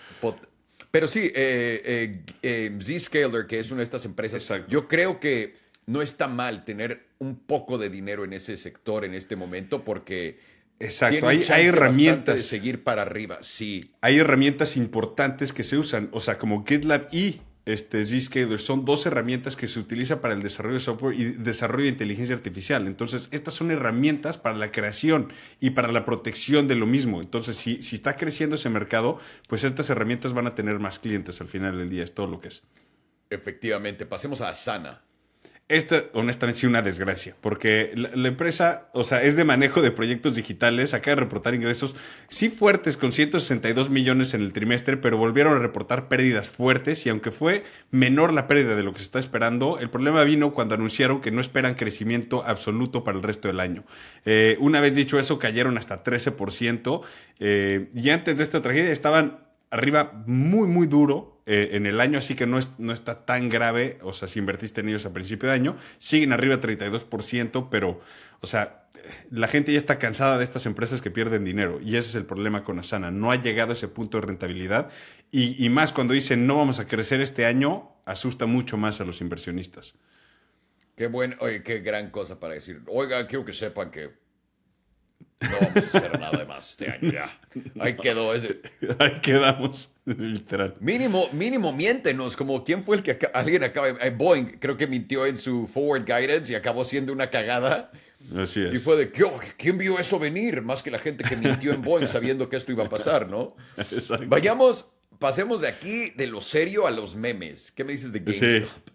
pero sí, eh, eh, Zscaler, que es una de estas empresas, yo creo que no está mal tener un poco de dinero en ese sector en este momento porque Exacto, hay, herramientas. De seguir para arriba, sí. Hay herramientas importantes que se usan, o sea, como GitLab y este, Zscaler son dos herramientas que se utilizan para el desarrollo de software y desarrollo de inteligencia artificial. Entonces, estas son herramientas para la creación y para la protección de lo mismo. Entonces, si, si está creciendo ese mercado, pues estas herramientas van a tener más clientes al final del día, es todo lo que es. Efectivamente, pasemos a Asana. Esta, honestamente, sí, una desgracia, porque la, empresa, o sea, es de manejo de proyectos digitales, acaba de reportar ingresos, sí fuertes, con 162 millones en el trimestre, pero volvieron a reportar pérdidas fuertes y aunque fue menor la pérdida de lo que se está esperando, el problema vino cuando anunciaron que no esperan crecimiento absoluto para el resto del año. Eh, una vez dicho eso, cayeron hasta 13%, eh, y antes de esta tragedia estaban arriba muy, muy duro eh, en el año, así que no, es, no está tan grave, o sea, si invertiste en ellos a principio de año, siguen arriba 32%, pero, o sea, la gente ya está cansada de estas empresas que pierden dinero y ese es el problema con Asana, no ha llegado a ese punto de rentabilidad y, y más cuando dicen no vamos a crecer este año, asusta mucho más a los inversionistas. Qué buen, oye, qué gran cosa para decir. Oiga, quiero que sepan que no vamos a hacer nada más este año ya. Ahí quedó ese. <laughs> Ahí quedamos, literal. Mínimo, mínimo, miéntenos. Como quién fue el que alguien acaba. eh, Boeing creo que mintió en su forward guidance y acabó siendo una cagada. Así es. Y fue de, "¿Qué- ¿quién vio eso venir? Más que la gente que mintió en Boeing sabiendo que esto iba a pasar, ¿no? <laughs> Exacto. Vayamos, pasemos de aquí, de lo serio a los memes. ¿Qué me dices de GameStop? Sí.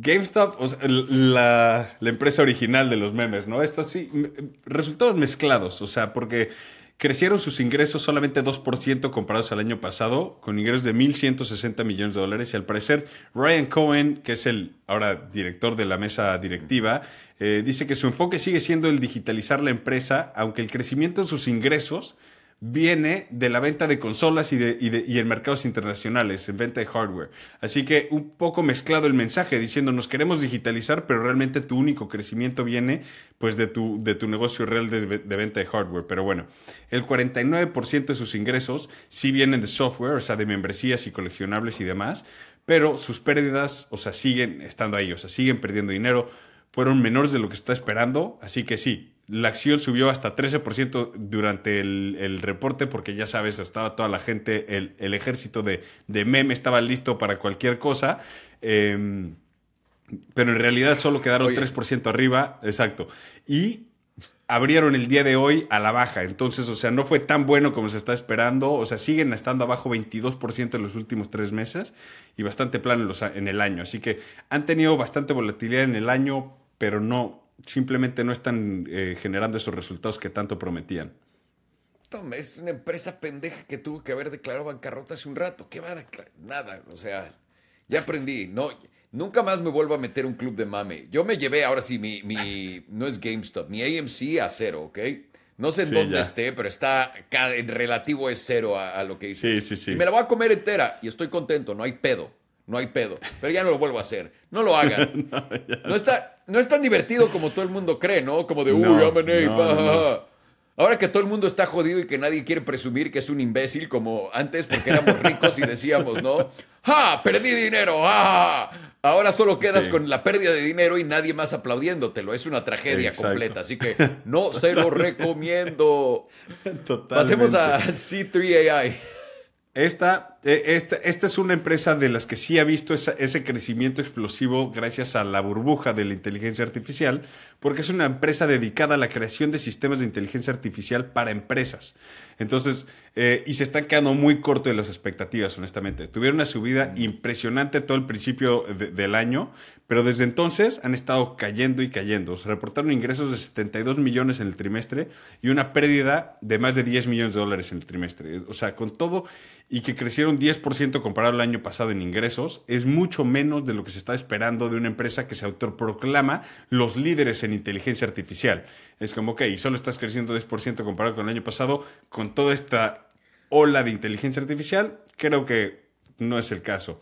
GameStop, o sea, la, empresa original de los memes, ¿no? Esta sí, resultados mezclados, o sea, porque crecieron sus ingresos solamente 2% comparados al año pasado, con ingresos de 1.160 millones de dólares, y al parecer Ryan Cohen, que es el ahora director de la mesa directiva, eh, dice que su enfoque sigue siendo el digitalizar la empresa, aunque el crecimiento en sus ingresos viene de la venta de consolas y, de, y, de- en mercados internacionales, en venta de hardware. Así que un poco mezclado el mensaje diciendo nos queremos digitalizar, pero realmente tu único crecimiento viene pues de tu, de tu negocio real de, de venta de hardware. Pero bueno, el 49% de sus ingresos sí vienen de software, o sea, de membresías y coleccionables y demás, pero sus pérdidas, o sea, siguen estando ahí, o sea, siguen perdiendo dinero, fueron menores de lo que está esperando, así que sí, la acción subió hasta 13% durante el, el reporte porque ya sabes, estaba toda la gente, el, el ejército de, de meme estaba listo para cualquier cosa. eh, pero en realidad solo quedaron Oye. 3% arriba, exacto. Y abrieron el día de hoy a la baja. Entonces, o sea, no fue tan bueno como se está esperando. O sea, siguen estando abajo 22% en los últimos tres meses y bastante plano en, en el año. Así que han tenido bastante volatilidad en el año, pero no, simplemente no están eh, generando esos resultados que tanto prometían. Tom, Es una empresa pendeja que tuvo que haber declarado bancarrota hace un rato. ¿Qué va a declarar? Nada. O sea, ya aprendí. No, nunca más me vuelvo a meter un club de mame. Yo me llevé, ahora sí, mi, mi <laughs> no es GameStop, mi AMC a cero, ¿ok? No sé en Sí, dónde ya. esté, pero está en relativo es cero a, a lo que hice. Sí, sí, sí. Y me la voy a comer entera y estoy contento, no hay pedo. No hay pedo. Pero ya no lo vuelvo a hacer. No lo hagan. <laughs> no, está, no es tan divertido como todo el mundo cree, ¿no? Como de, uy, No, I'm an ape, no, ah, ah, ah". Ahora que todo el mundo está jodido y que nadie quiere presumir que es un imbécil como antes porque éramos ricos y decíamos, ¿no? <laughs> ¡Ja! ¡Perdí dinero! ¡Ah! Ahora solo quedas Sí. con la pérdida de dinero y nadie más aplaudiéndotelo. Es una tragedia Exacto. completa. Así que no se lo <laughs> recomiendo. Pasemos a C3 AI. Esta, eh, esta, esta es una empresa de las que sí ha visto esa- ese crecimiento explosivo gracias a la burbuja de la inteligencia artificial, porque es una empresa dedicada a la creación de sistemas de inteligencia artificial para empresas. Entonces, eh, y se están quedando muy corto de las expectativas, honestamente. Tuvieron una subida impresionante todo el principio de- del año, pero desde entonces han estado cayendo y cayendo. Se reportaron ingresos de 72 millones en el trimestre y una pérdida de más de 10 millones de dólares en el trimestre. O sea, con todo y que crecieron 10% comparado al año pasado en ingresos, es mucho menos de lo que se está esperando de una empresa que se autoproclama los líderes en inteligencia artificial. Es como, ok, solo estás creciendo 10% comparado con el año pasado, con toda esta ola de inteligencia artificial, creo que no es el caso.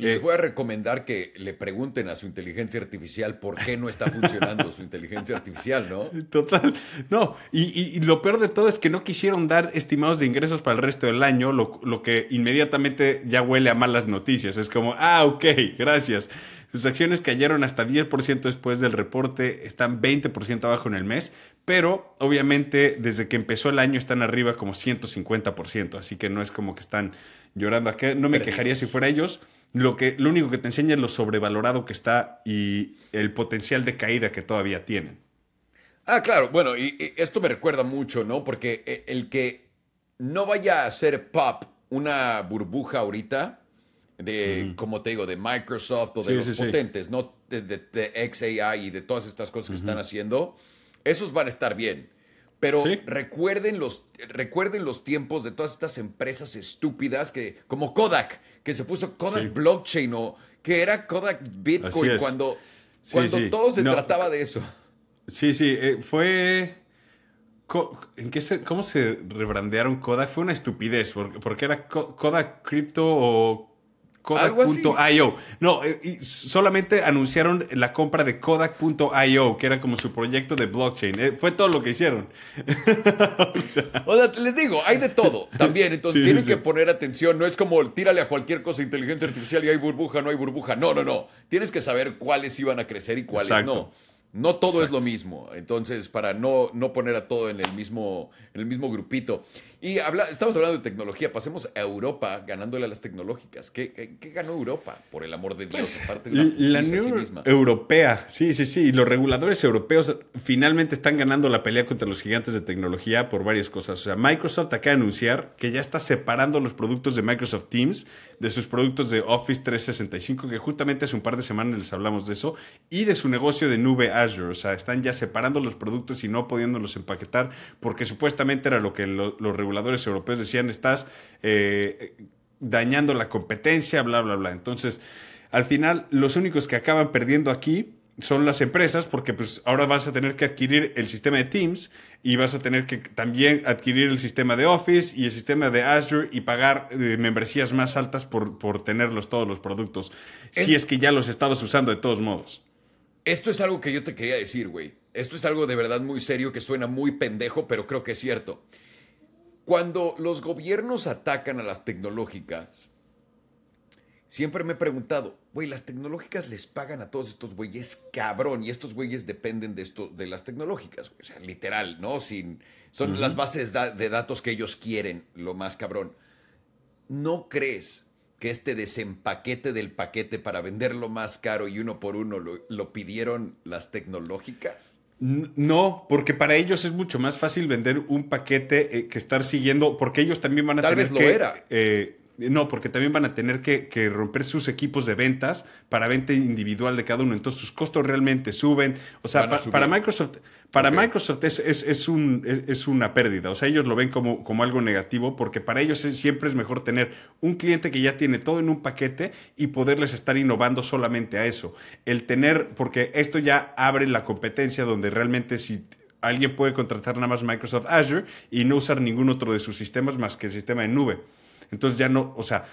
Y les voy a recomendar que le pregunten a su inteligencia artificial por qué no está funcionando su inteligencia artificial, ¿no? <laughs> Total. No, y, y- y lo peor de todo es que no quisieron dar estimados de ingresos para el resto del año, lo, lo que inmediatamente ya huele a malas noticias. Es como, ah, ok, gracias. Sus acciones cayeron hasta 10% después del reporte, están 20% abajo en el mes, pero obviamente desde que empezó el año están arriba como 150%, así que no es como que están llorando acá. No me Perdidos. quejaría si fuera ellos. Lo, que, lo único que te enseña es lo sobrevalorado que está y el potencial de caída que todavía tienen. Ah, claro, bueno, y, y esto me recuerda mucho, ¿no? Porque eh, el que no vaya a hacer pop una burbuja ahorita, de, como te digo, de Microsoft o de Sí, los sí, sí. potentes, ¿no? De, de- de XAI y de todas estas cosas que están haciendo, esos van a estar bien. Pero recuerden, los, recuerden los tiempos de todas estas empresas estúpidas que, como Kodak, que se puso Kodak Sí. Blockchain o que era Kodak Bitcoin cuando, Sí, cuando sí. todo se No. trataba de eso. Sí, sí, eh, fue... ¿En qué se, ¿Cómo se rebrandearon Kodak? Fue una estupidez, porque, porque era Kodak Crypto o Kodak.io. No, eh, solamente anunciaron la compra de Kodak.io, que era como su proyecto de blockchain. Eh, fue todo lo que hicieron. <laughs> o, sea, les digo, hay de todo también. Entonces tienen que poner atención. No es como tírale a cualquier cosa inteligencia artificial y hay burbuja, no hay burbuja. No, no, no. Tienes que saber cuáles iban a crecer y cuáles no. No todo es lo mismo. Entonces, para no, no poner a todo en el mismo, en el mismo grupito. Y habla, estamos hablando de tecnología, pasemos a Europa ganándole a las tecnológicas. ¿Qué, ganó Europa, por el amor de Dios? Pues, la, Unión Europea, sí, sí, sí. Los reguladores europeos finalmente están ganando la pelea contra los gigantes de tecnología por varias cosas. O sea, Microsoft acaba de anunciar que ya está separando los productos de Microsoft Teams de sus productos de Office 365, que justamente hace un par de semanas les hablamos de eso, y de su negocio de nube Azure. O sea, están ya separando los productos y no pudiéndolos empaquetar porque supuestamente era lo que los reguladores europeos decían, estás eh, dañando la competencia, bla, bla, bla. Entonces, al final, los únicos que acaban perdiendo aquí son las empresas, porque pues ahora vas a tener que adquirir el sistema de Teams y vas a tener que también adquirir el sistema de Office y el sistema de Azure y pagar eh, membresías más altas por, por tenerlos todos los productos, si es que ya los estabas usando de todos modos. Esto es algo que yo te quería decir, güey. Esto es algo de verdad muy serio que suena muy pendejo, pero creo que es cierto. Cuando los gobiernos atacan a las tecnológicas, siempre me he preguntado, güey, las tecnológicas les pagan a todos estos güeyes cabrón y estos güeyes dependen de esto de las tecnológicas, o sea, literal, ¿no? Sin son las bases de datos que ellos quieren, lo más cabrón. ¿No crees que este desempaquete del paquete para venderlo más caro y uno por uno lo pidieron las tecnológicas? No, porque para ellos es mucho más fácil vender un paquete eh, que estar siguiendo, porque ellos también van a Tal tener vez lo era. Eh, no, porque también van a tener que, romper sus equipos de ventas para venta individual de cada uno. Entonces sus costos realmente suben. O sea, para Microsoft, para Microsoft es, es, un, es, una pérdida. O sea, ellos lo ven como, como algo negativo porque para ellos siempre es mejor tener un cliente que ya tiene todo en un paquete y poderles estar innovando solamente a eso. El tener, porque esto ya abre la competencia donde realmente si alguien puede contratar nada más Microsoft Azure y no usar ningún otro de sus sistemas más que el sistema de nube. Entonces ya no, o sea,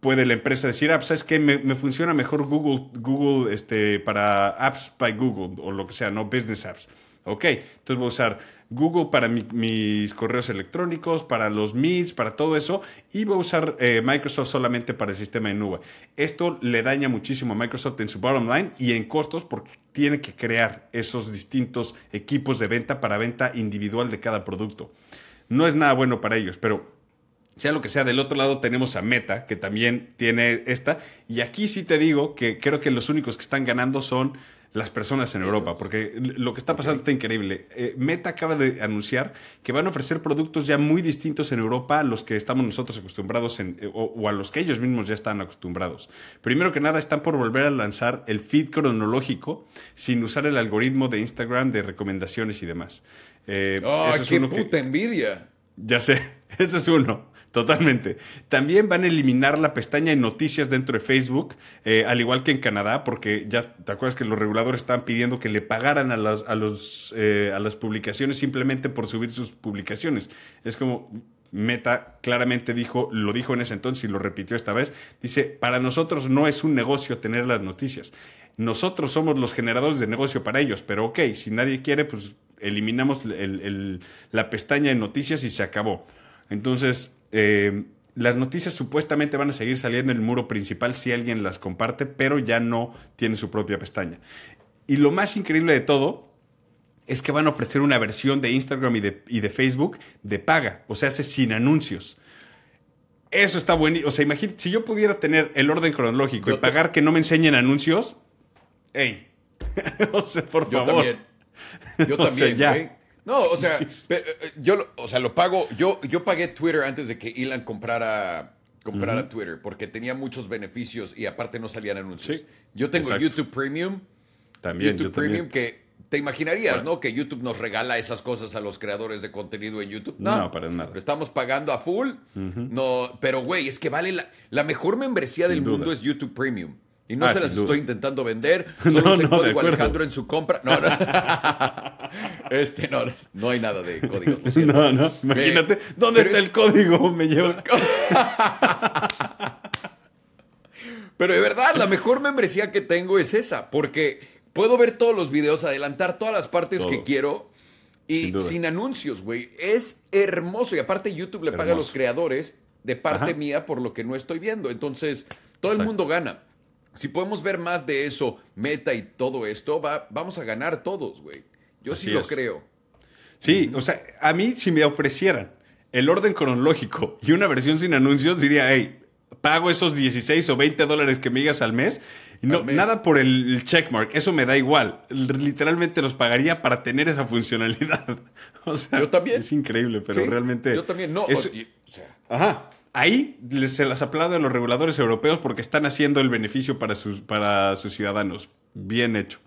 puede la empresa decir, ah, pues, ¿sabes qué? Me, me, funciona mejor Google, Google este, para apps by Google o lo que sea, no business apps. Ok, entonces voy a usar Google para mis correos electrónicos, para los Meets, para todo eso, y voy a usar eh, Microsoft solamente para el sistema de nube. Esto le daña muchísimo a Microsoft en su bottom line y en costos porque tiene que crear esos distintos equipos de venta para venta individual de cada producto. No es nada bueno para ellos, pero sea lo que sea, del otro lado tenemos a Meta, que también tiene esta. Y aquí sí te digo que creo que los únicos que están ganando son las personas en Europa, porque lo que está pasando está increíble. Eh, Meta acaba de anunciar que van a ofrecer productos ya muy distintos en Europa a los que estamos nosotros acostumbrados en, eh, o, a los que ellos mismos ya están acostumbrados. Primero que nada, están por volver a lanzar el feed cronológico sin usar el algoritmo de Instagram de recomendaciones y demás. Eh, qué puta envidia! Ya sé, <laughs> ese es uno. Totalmente. También van a eliminar la pestaña de noticias dentro de Facebook, eh, al igual que en Canadá, porque ya te acuerdas que los reguladores estaban pidiendo que le pagaran a las, a los, eh, a las publicaciones simplemente por subir sus publicaciones. Es como Meta claramente dijo, lo dijo en ese entonces y lo repitió esta vez, dice, para nosotros no es un negocio tener las noticias. Nosotros somos los generadores de negocio para ellos, pero ok, si nadie quiere, pues eliminamos la pestaña de noticias y se acabó. Entonces, eh, las noticias supuestamente van a seguir saliendo en el muro principal si alguien las comparte, pero ya no tiene su propia pestaña. Y lo más increíble de todo es que van a ofrecer una versión de Instagram y de, Facebook de paga, o sea, hace sin anuncios. Eso está bueno. O sea, imagínate, si yo pudiera tener el orden cronológico y pagar que no me enseñen anuncios, ¡ey! <laughs> o sea, por yo favor. También. Yo <laughs> también, no, o sea, eh, eh, yo, o sea, lo pago. Yo, yo pagué Twitter antes de que Elon comprara, comprara Twitter, porque tenía muchos beneficios y aparte no salían anuncios. yo tengo YouTube Premium. También. YouTube Premium que te imaginarías, ¿no? Que YouTube nos regala esas cosas a los creadores de contenido en YouTube. No, para nada. Lo estamos pagando a full. No, pero güey, es que vale la, la mejor membresía del mundo es YouTube Premium. Y no ah, se las estoy intentando vender. <laughs> Solo no, no, código Alejandro en su compra. No, no. <laughs> este, no, no hay nada de códigos. <laughs> No, no. Imagínate, ¿dónde está el código? Me lleva. Pero de verdad, la mejor membresía que tengo es esa, porque puedo ver todos los videos, adelantar todas las partes que quiero y sin, anuncios, güey. Es hermoso. Y aparte YouTube le paga a los creadores de parte mía por lo que no estoy viendo. Entonces, todo el mundo gana. Si podemos ver más de eso, meta y todo esto, va, vamos a ganar todos, güey. Yo sí lo creo. Sí, o sea, a mí si me ofrecieran el orden cronológico y una versión sin anuncios, diría, hey, pago esos 16 o 20 dólares que me digas al mes. No, nada por el checkmark, eso me da igual. Literalmente los pagaría para tener esa funcionalidad. <laughs> O sea, yo también. Es increíble, pero realmente. Yo también, no. ajá. Ahí se las aplaudo a los reguladores europeos porque están haciendo el beneficio para sus, para sus ciudadanos. Bien hecho.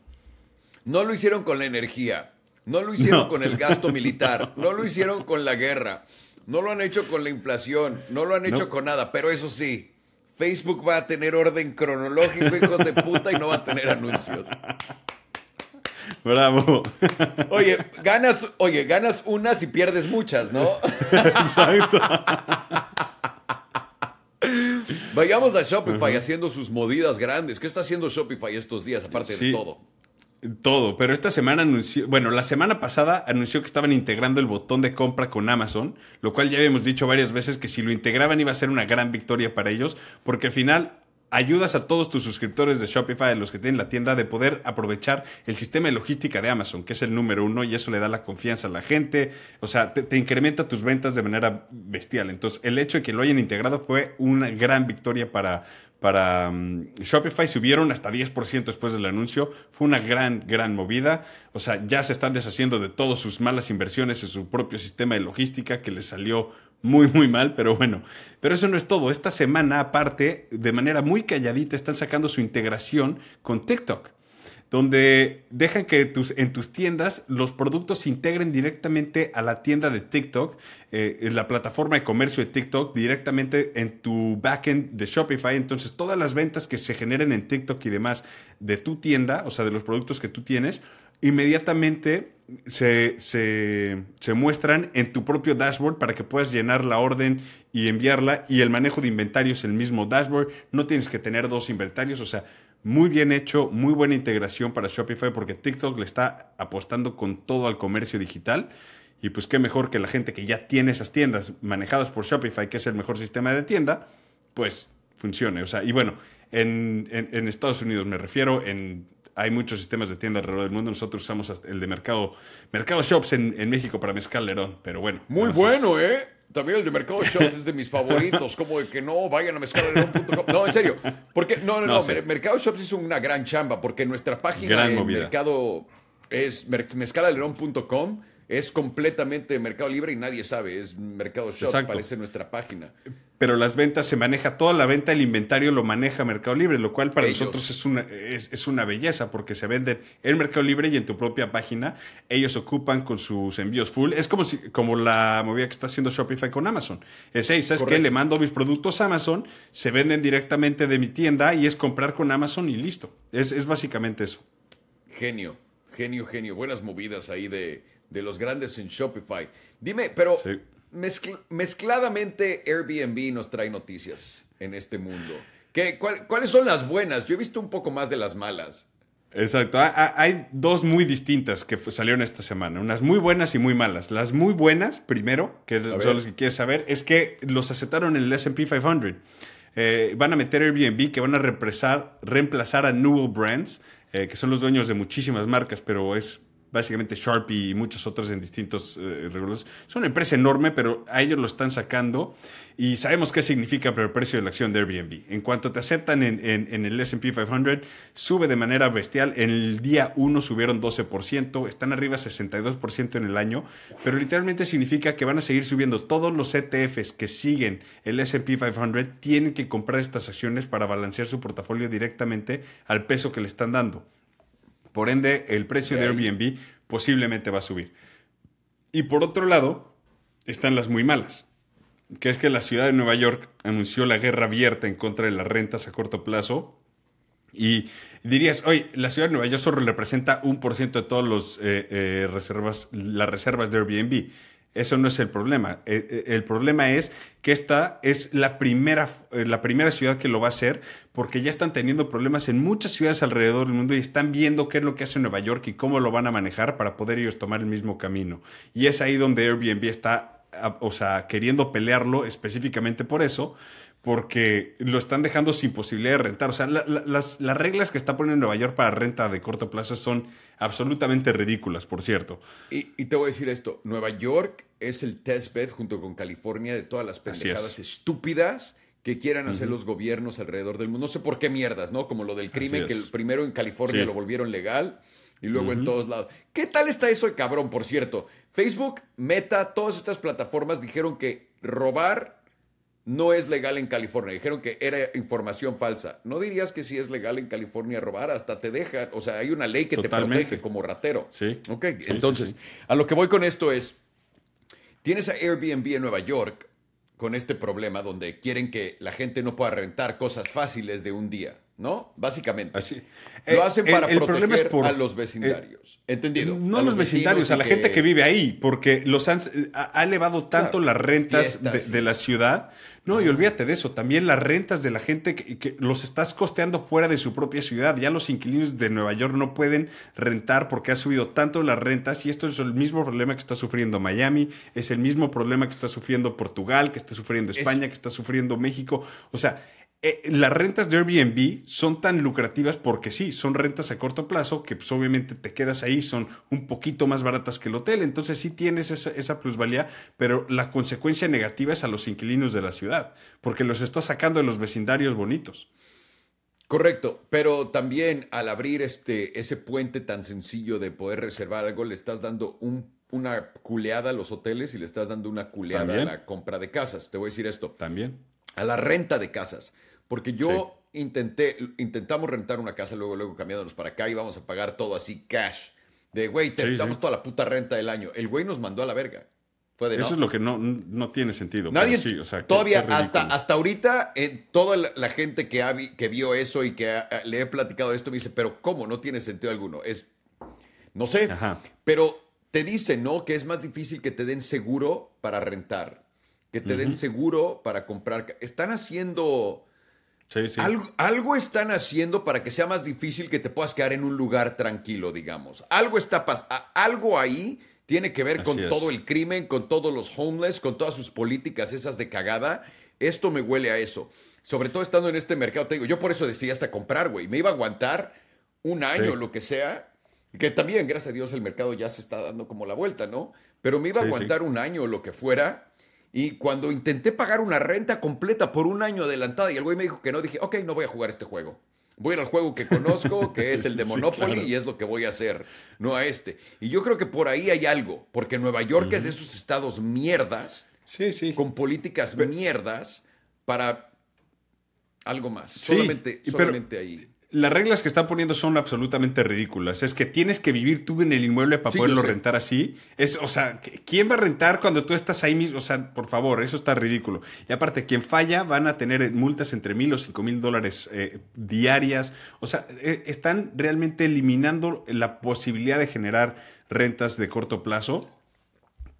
No lo hicieron con la energía. No lo hicieron con el gasto militar. <laughs> No lo hicieron con la guerra. No lo han hecho con la inflación, no lo han hecho con nada, pero eso sí, Facebook va a tener orden cronológico, hijos de puta, y no va a tener anuncios. Bravo. Oye, ganas, oye, ganas unas y pierdes muchas, ¿no? Exacto. Vayamos a Shopify haciendo sus modidas grandes. ¿Qué está haciendo Shopify estos días, aparte de todo? Todo, pero esta semana anunció, bueno, la semana pasada anunció que estaban integrando el botón de compra con Amazon, lo cual ya habíamos dicho varias veces que si lo integraban iba a ser una gran victoria para ellos, porque al final ayudas a todos tus suscriptores de Shopify, los que tienen la tienda, de poder aprovechar el sistema de logística de Amazon, que es el número uno, y eso le da la confianza a la gente, o sea, te, incrementa tus ventas de manera bestial. Entonces, el hecho de que lo hayan integrado fue una gran victoria para, para um, Shopify subieron hasta 10% después del anuncio. Fue una gran, gran movida. O sea, ya se están deshaciendo de todas sus malas inversiones en su propio sistema de logística que les salió muy, muy mal, pero bueno. Pero eso no es todo. Esta semana, aparte, de manera muy calladita, están sacando su integración con TikTok donde dejan que tus, en tus tiendas los productos se integren directamente a la tienda de TikTok, eh, en la plataforma de comercio de TikTok, directamente en tu backend de Shopify. Entonces, todas las ventas que se generen en TikTok y demás de tu tienda, o sea, de los productos que tú tienes, inmediatamente se, se, muestran en tu propio dashboard para que puedas llenar la orden y enviarla. Y el manejo de inventario es el mismo dashboard. No tienes que tener dos inventarios. O sea, muy bien hecho, muy buena integración para Shopify porque TikTok le está apostando con todo al comercio digital. Y pues qué mejor que la gente que ya tiene esas tiendas manejadas por Shopify, que es el mejor sistema de tienda, pues funcione. O sea, y bueno, en, Estados Unidos me refiero, en, hay muchos sistemas de tienda alrededor del mundo. Nosotros usamos el de Mercado, Mercado Shops en, México para Mezcal Lerón, pero bueno. Muy bueno, ¿eh? También el de Mercado Shops es de mis favoritos, como de que no vayan a mezclalerón.com. No, en serio. Porque, no, no, no. Mercado Shops hizo una gran chamba porque nuestra página de Mercado es mezcalalerón.com es completamente Mercado Libre y nadie sabe. Es Mercado Shop, parece nuestra página. Pero las ventas se maneja, toda la venta, el inventario lo maneja Mercado Libre, lo cual para nosotros es una, es, una belleza porque se venden en Mercado Libre y en tu propia página. Ellos ocupan con sus envíos full. Es como, si, como la movida que está haciendo Shopify con Amazon. Es, hey, ¿sabes qué? Le mando mis productos a Amazon, se venden directamente de mi tienda y es comprar con Amazon y listo. Es, es básicamente eso. Genio, genio, genio. Buenas movidas ahí de de los grandes en Shopify. Dime, pero mezcladamente Airbnb nos trae noticias en este mundo. ¿Qué, ¿Cuáles son las buenas? Yo he visto un poco más de las malas. Exacto. Hay dos muy distintas que salieron esta semana. Unas muy buenas y muy malas. Las muy buenas, primero, que son las que quieres saber, es que los aceptaron en el SP 500. Eh, van a meter Airbnb que van a reemplazar, a Newell Brands, eh, que son los dueños de muchísimas marcas, pero es básicamente Sharpie y muchos otros en distintos eh, Es una empresa enorme, pero a ellos lo están sacando y sabemos qué significa el precio de la acción de Airbnb. En cuanto te aceptan en, en, el SP 500, sube de manera bestial. En el día 1 subieron 12%, están arriba 62% en el año, pero literalmente significa que van a seguir subiendo. Todos los ETFs que siguen el SP 500 tienen que comprar estas acciones para balancear su portafolio directamente al peso que le están dando. Por ende, el precio de Airbnb posiblemente va a subir. Y por otro lado, están las muy malas, que es que la ciudad de Nueva York anunció la guerra abierta en contra de las rentas a corto plazo. Y dirías, oye, la ciudad de Nueva York solo representa un por ciento de todas eh, eh, reservas, las reservas de Airbnb. Eso no es el problema. Eh, eh, el, problema es que esta es la primera, eh, la primera ciudad que lo va a hacer porque ya están teniendo problemas en muchas ciudades alrededor del mundo y están viendo qué es lo que hace Nueva York y cómo lo van a manejar para poder ellos tomar el mismo camino. Y es ahí donde Airbnb está, o sea, queriendo pelearlo específicamente por eso porque lo están dejando sin posibilidad de rentar. O sea, las, las, reglas que está poniendo Nueva York para renta de corto plazo son absolutamente ridículas, por cierto. Y, te voy a decir esto, Nueva York es el testbed junto con California de todas las pendejadas estúpidas que quieran hacer los gobiernos alrededor del mundo. No sé por qué mierdas, ¿no? Como lo del crimen, que primero en California lo volvieron legal y luego en todos lados. ¿Qué tal está eso de cabrón, por cierto? Facebook, Meta, todas estas plataformas dijeron que robar no es legal en California. Dijeron que era información falsa. ¿No dirías que si es legal en California robar? Hasta te deja, o sea, hay una ley que te protege como ratero. Sí. Ok, entonces, a lo que voy con esto es, tienes a Airbnb en Nueva York con este problema donde quieren que la gente no pueda rentar cosas fáciles de un día. ¿no? Básicamente. Así. Lo eh, hacen para proteger a los vecindarios. Eh, ¿Entendido? No a los, vecindarios, a la gente que vive ahí, porque los han, ha elevado tanto las rentas de, la ciudad. No, y olvídate de eso, también las rentas de la gente que, los estás costeando fuera de su propia ciudad. Ya los inquilinos de Nueva York no pueden rentar porque ha subido tanto las rentas y esto es el mismo problema que está sufriendo Miami, es el mismo problema que está sufriendo Portugal, que está sufriendo España, que está sufriendo México. O sea, eh, las rentas de Airbnb son tan lucrativas porque sí, son rentas a corto plazo que pues, obviamente te quedas ahí, son un poquito más baratas que el hotel, entonces sí tienes esa, plusvalía, pero la consecuencia negativa es a los inquilinos de la ciudad, porque los estás sacando de los vecindarios bonitos. Correcto, pero también al abrir este, ese puente tan sencillo de poder reservar algo, le estás dando una culeada a los hoteles y le estás dando una culeada a la compra de casas. Te voy a decir esto. También. A la renta de casas. Porque yo intenté, intentamos rentar una casa, luego, luego cambiándonos para acá y vamos a pagar todo así cash. De, güey, te damos toda la puta renta del año. El güey nos mandó a la verga. Eso es lo que no, no tiene sentido. Nadie, todavía hasta, hasta ahorita, toda la, gente que, ha, que vio eso y que le he platicado esto me dice, pero ¿cómo? No tiene sentido alguno. Es, no sé, pero te dice, ¿no? Que es más difícil que te den seguro para rentar, que te den seguro para comprar. Están haciendo algo, están haciendo para que sea más difícil que te puedas quedar en un lugar tranquilo, digamos. Algo está algo ahí tiene que ver con todo el crimen, con todos los homeless, con todas sus políticas esas de cagada. Esto me huele a eso. Sobre todo estando en este mercado, te digo, yo por eso decidí hasta comprar, güey. Me iba a aguantar un año, lo que sea. Que también, gracias a Dios, el mercado ya se está dando como la vuelta, ¿no? Pero me iba a aguantar un año, lo que fuera y cuando intenté pagar una renta completa por un año adelantada y el güey me dijo que no, dije, ok, no voy a jugar este juego. Voy a ir al juego que conozco, que <laughs> es el de Monopoly, y es lo que voy a hacer, no a este. Y yo creo que por ahí hay algo, porque Nueva York es de esos estados mierdas, sí, sí. con políticas mierdas, para algo más. solamente, solamente ahí las reglas que están poniendo son absolutamente ridículas. Es que tienes que vivir tú en el inmueble para poderlo rentar así. Es, o sea, ¿quién va a rentar cuando tú estás ahí mismo? O sea, por favor, eso está ridículo. Y aparte, quien falla van a tener multas entre mil o cinco mil dólares eh, diarias. O sea, eh, están realmente eliminando la posibilidad de generar rentas de corto plazo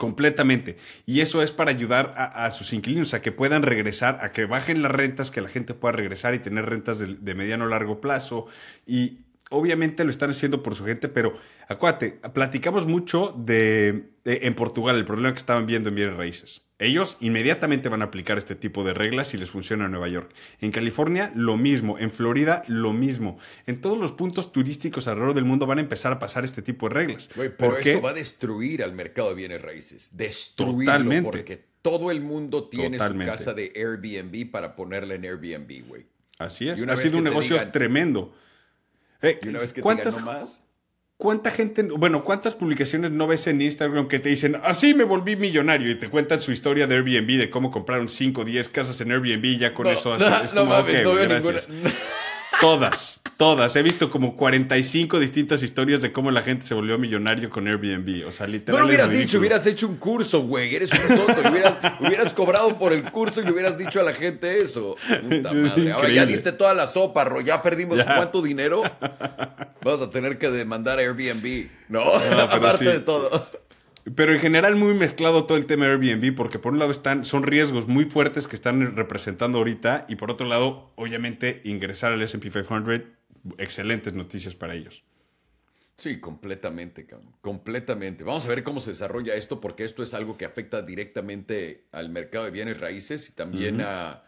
Completamente. Y eso es para ayudar a, sus inquilinos a que puedan regresar, a que bajen las rentas, que la gente pueda regresar y tener rentas de, de mediano o largo plazo. Y obviamente lo están haciendo por su gente, pero acuérdate, platicamos mucho de, en Portugal, el problema que estaban viendo en bienes raíces. Ellos inmediatamente van a aplicar este tipo de reglas si les funciona en Nueva York. En California, lo mismo. En Florida, lo mismo. En todos los puntos turísticos alrededor del mundo van a empezar a pasar este tipo de reglas. pero eso va a destruir al mercado de bienes raíces. Destruirlo porque todo el mundo tiene su casa de Airbnb para ponerla en Airbnb, güey. Así es. ha sido un negocio tremendo. Eh, y una vez que ¿cuántas, más? ¿Cuánta gente, bueno, cuántas publicaciones no ves en Instagram que te dicen, así me volví millonario y te cuentan su historia de Airbnb, de cómo compraron 5 o 10 casas en Airbnb y ya con eso no, es no, mames, no veo ninguna. <laughs> Todas, todas. He visto como 45 distintas historias de cómo la gente se volvió millonario con Airbnb. O sea, literalmente. No lo hubieras dicho, hubieras hecho un curso, güey. Eres un tonto. hubieras, hubieras, cobrado por el curso y le hubieras dicho a la gente eso. Puta madre. Ahora ya diste toda la sopa, Ro. Ya perdimos cuánto dinero. Vamos a tener que demandar a Airbnb. No, <laughs> aparte de todo. Pero en general muy mezclado todo el tema de Airbnb porque por un lado están, son riesgos muy fuertes que están representando ahorita y por otro lado, obviamente, ingresar al SP 500, excelentes noticias para ellos. Sí, completamente, completamente. Vamos a ver cómo se desarrolla esto porque esto es algo que afecta directamente al mercado de bienes raíces y también a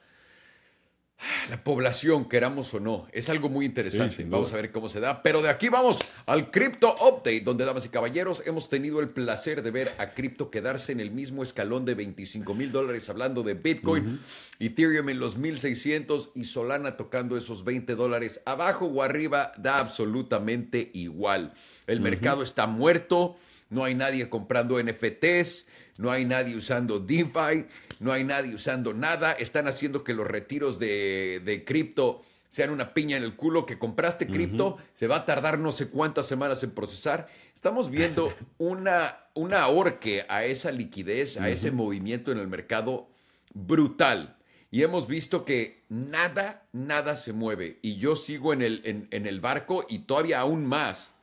la población, queramos o no. Es algo muy interesante. vamos a ver cómo se da. Pero de aquí vamos al Crypto Update, donde, damas y caballeros, hemos tenido el placer de ver a Crypto quedarse en el mismo escalón de 25 mil dólares, hablando de Bitcoin, Ethereum en los 1600 y Solana tocando esos 20 dólares. Abajo o arriba da absolutamente igual. El mercado está muerto, no hay nadie comprando NFTs, no hay nadie usando DeFi no hay nadie usando nada, están haciendo que los retiros de, cripto sean una piña en el culo, que compraste cripto, se va a tardar no sé cuántas semanas en procesar. Estamos viendo <laughs> una, una ahorque a esa liquidez, a ese movimiento en el mercado brutal. Y hemos visto que nada, nada se mueve. Y yo sigo en el, en el barco y todavía aún más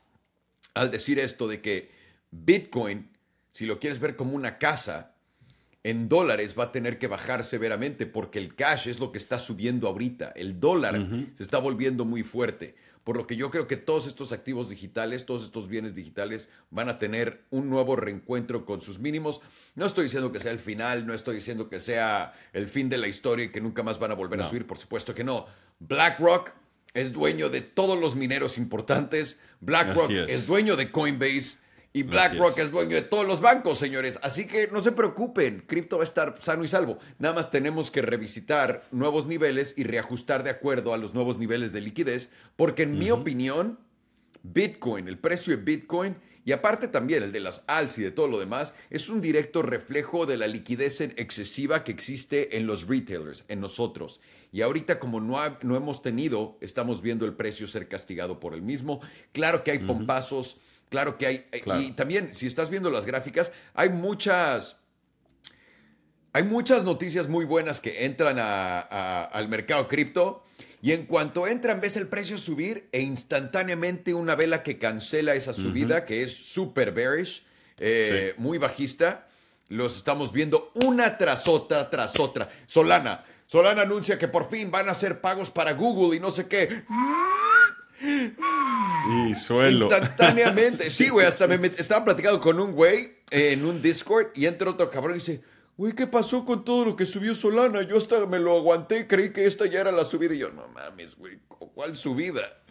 al decir esto de que Bitcoin, si lo quieres ver como una casa, en dólares va a tener que bajar severamente porque el cash es lo que está subiendo ahorita. El dólar se está volviendo muy fuerte. Por lo que yo creo que todos estos activos digitales, todos estos bienes digitales van a tener un nuevo reencuentro con sus mínimos. No estoy diciendo que sea el final, no estoy diciendo que sea el fin de la historia y que nunca más van a volver a subir, por supuesto que no. BlackRock es dueño de todos los mineros importantes. BlackRock es dueño de Coinbase. Y BlackRock es. dueño de todos los bancos, señores. Así que no se preocupen, cripto va a estar sano y salvo. Nada más tenemos que revisitar nuevos niveles y reajustar de acuerdo a los nuevos niveles de liquidez, porque en mi opinión, Bitcoin, el precio de Bitcoin y aparte también el de las ALS y de todo lo demás, es un directo reflejo de la liquidez excesiva que existe en los retailers, en nosotros. Y ahorita como no, no hemos tenido, estamos viendo el precio ser castigado por el mismo. Claro que hay pompazos Claro que hay. Eh, y también, si estás viendo las gráficas, hay muchas. Hay muchas noticias muy buenas que entran al mercado cripto. Y en cuanto entran, ves el precio subir e instantáneamente una vela que cancela esa subida, que es super bearish, eh, muy bajista. Los estamos viendo una tras otra, tras otra. Solana. Solana anuncia que por fin van a hacer pagos para Google y no sé qué. Y suelo. Instantáneamente. <laughs> Sí, güey, hasta me estaba platicando con un güey en un Discord y entra otro cabrón y dice, güey, ¿qué pasó con todo lo que subió Solana? Yo hasta me lo aguanté creí que esta ya era la subida. Y yo, no mames, güey, ¿cuál subida?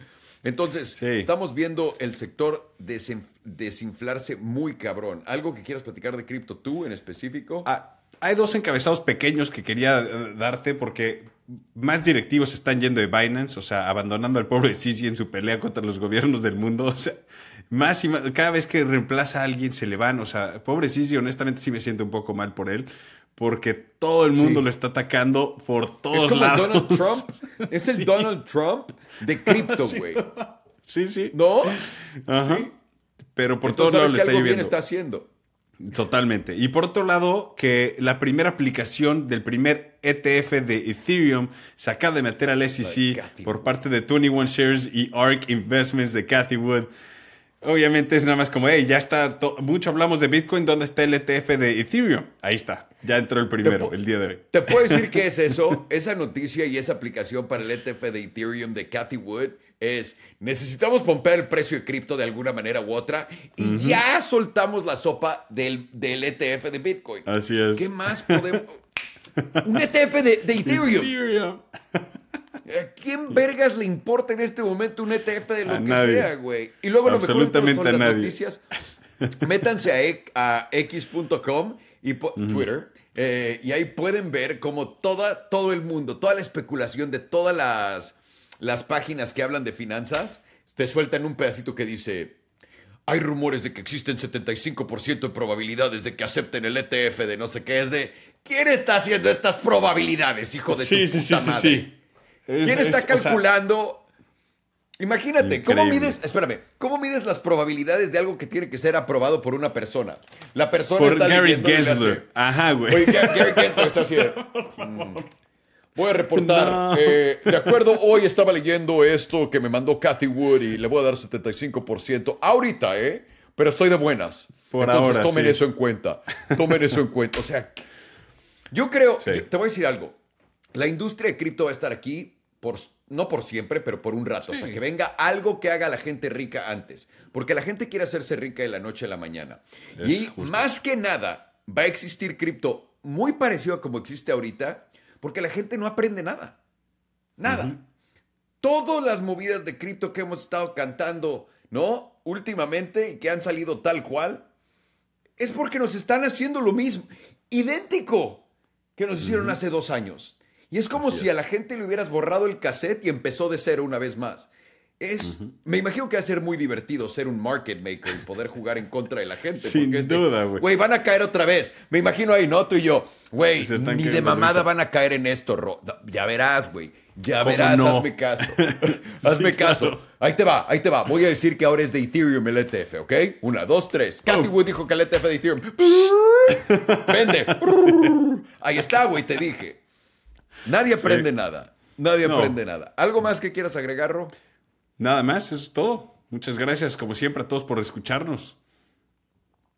Entonces, estamos viendo el sector desinflarse muy cabrón. ¿Algo que quieras platicar de cripto tú en específico? Ah, hay dos encabezados pequeños que quería eh, darte porque más directivos están yendo de Binance, o sea, abandonando al pobre Sisi en su pelea contra los gobiernos del mundo. <laughs> O sea, más y más, cada vez que reemplaza a alguien se le van. O sea, pobre Sisi, honestamente sí me siento un poco mal por él. Porque todo el mundo lo está atacando por todos es lados. Donald Trump. <laughs> Es el Donald Trump de cripto, güey. Sí, sí. ¿No? Ajá. Pero por todos lados le está algo bien está haciendo. Totalmente. Y por otro lado, que la primera aplicación del primer ETF de Ethereum se acaba de meter al SEC por parte de 21 Shares y ARK Investments de Cathy Wood. Obviamente es nada más como, hey, ya está, mucho hablamos de Bitcoin, ¿dónde está el ETF de Ethereum? Ahí está, ya entró el primero el día de hoy. ¿Te puedo decir qué es eso? <laughs> esa noticia y esa aplicación para el ETF de Ethereum de Cathy Wood es necesitamos pompear el precio de cripto de alguna manera u otra y ya soltamos la sopa del, del, ETF de Bitcoin. Así es. ¿Qué más podemos? Un ETF de, Ethereum. ¿A quién vergas le importa en este momento un ETF de lo que sea, güey? Y luego lo mejor son las noticias. Métanse a, x.com y Twitter. Eh, y ahí pueden ver cómo toda, todo el mundo, toda la especulación de todas las las páginas que hablan de finanzas te sueltan un pedacito que dice, hay rumores de que existen 75% de probabilidades de que acepten el ETF de no sé qué. Es de, ¿quién está haciendo estas probabilidades, hijo de tu puta madre? ¿Quién está calculando? Imagínate, ¿cómo mides, espérame, cómo mides las probabilidades de algo que tiene que ser aprobado por una persona? La persona por está Gary Gensler. Ajá, güey. Oye, Gary Gensler está así <laughs> Voy a reportar. Eh, de acuerdo, hoy estaba leyendo esto que me mandó Cathy Wood y le voy a dar 75%. Ahorita, ¿eh? Pero estoy de buenas. Por Entonces ahora, tomen sí. eso en cuenta. Tomen eso en cuenta. O sea, yo creo, Sí. yo- te voy a decir algo. La industria de cripto va a estar aquí por no por siempre, pero por un rato, hasta Sí. que venga algo que haga a la gente rica antes. Porque la gente quiere hacerse rica de la noche a la mañana. Es y justo. más que nada, va a existir cripto muy parecido a como existe ahorita, porque la gente no aprende nada. Nada. Todas las movidas de cripto que hemos estado cantando, ¿no? Últimamente y que han salido tal cual, es porque nos están haciendo lo mismo, idéntico que nos hicieron hace dos años. Y es como Así si es. a la gente le hubieras borrado el cassette y empezó de cero una vez más. Es, Me imagino que va a ser muy divertido ser un market maker y poder jugar en contra de la gente. Sin porque es de, duda, güey. Güey, van a caer otra vez. Me imagino ahí, ¿no? Tú y yo. Güey, ni de mamada risa. van a caer en esto, Ro. Ya verás, güey. Ya ¿Cómo verás, no? hazme caso. <laughs> <laughs> hazme Sí, caso. claro. Ahí te va, ahí te va. Voy a decir que ahora es de Ethereum el ETF, ¿ok? Una, dos, tres. Cathy. Wood dijo que el ETF de Ethereum. <laughs> Vende. Ahí está, güey, te dije. Nadie aprende nada. Nadie No. aprende nada. ¿Algo más que quieras agregar, Ro? Nada más, eso es todo. Muchas gracias, como siempre, a todos por escucharnos.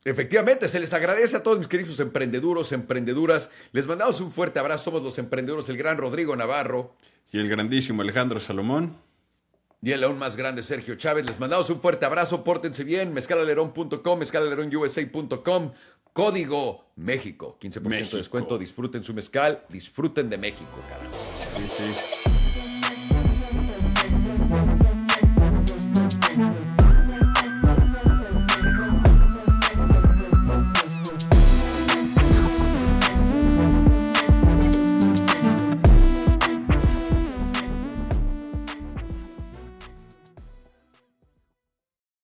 Efectivamente, se les agradece a todos mis queridos emprendeduros, emprendeduras. Les mandamos un fuerte abrazo. Somos los emprendedores, el gran Rodrigo Navarro Y el grandísimo Alejandro Salomón. y el aún más grande Sergio Chávez. Les mandamos un fuerte abrazo. Pórtense bien. Mezcalalerón.com, mezcalalerón.usa.com. Código México. 15% de descuento. Disfruten su mezcal. Disfruten de México, carajo. Sí, sí.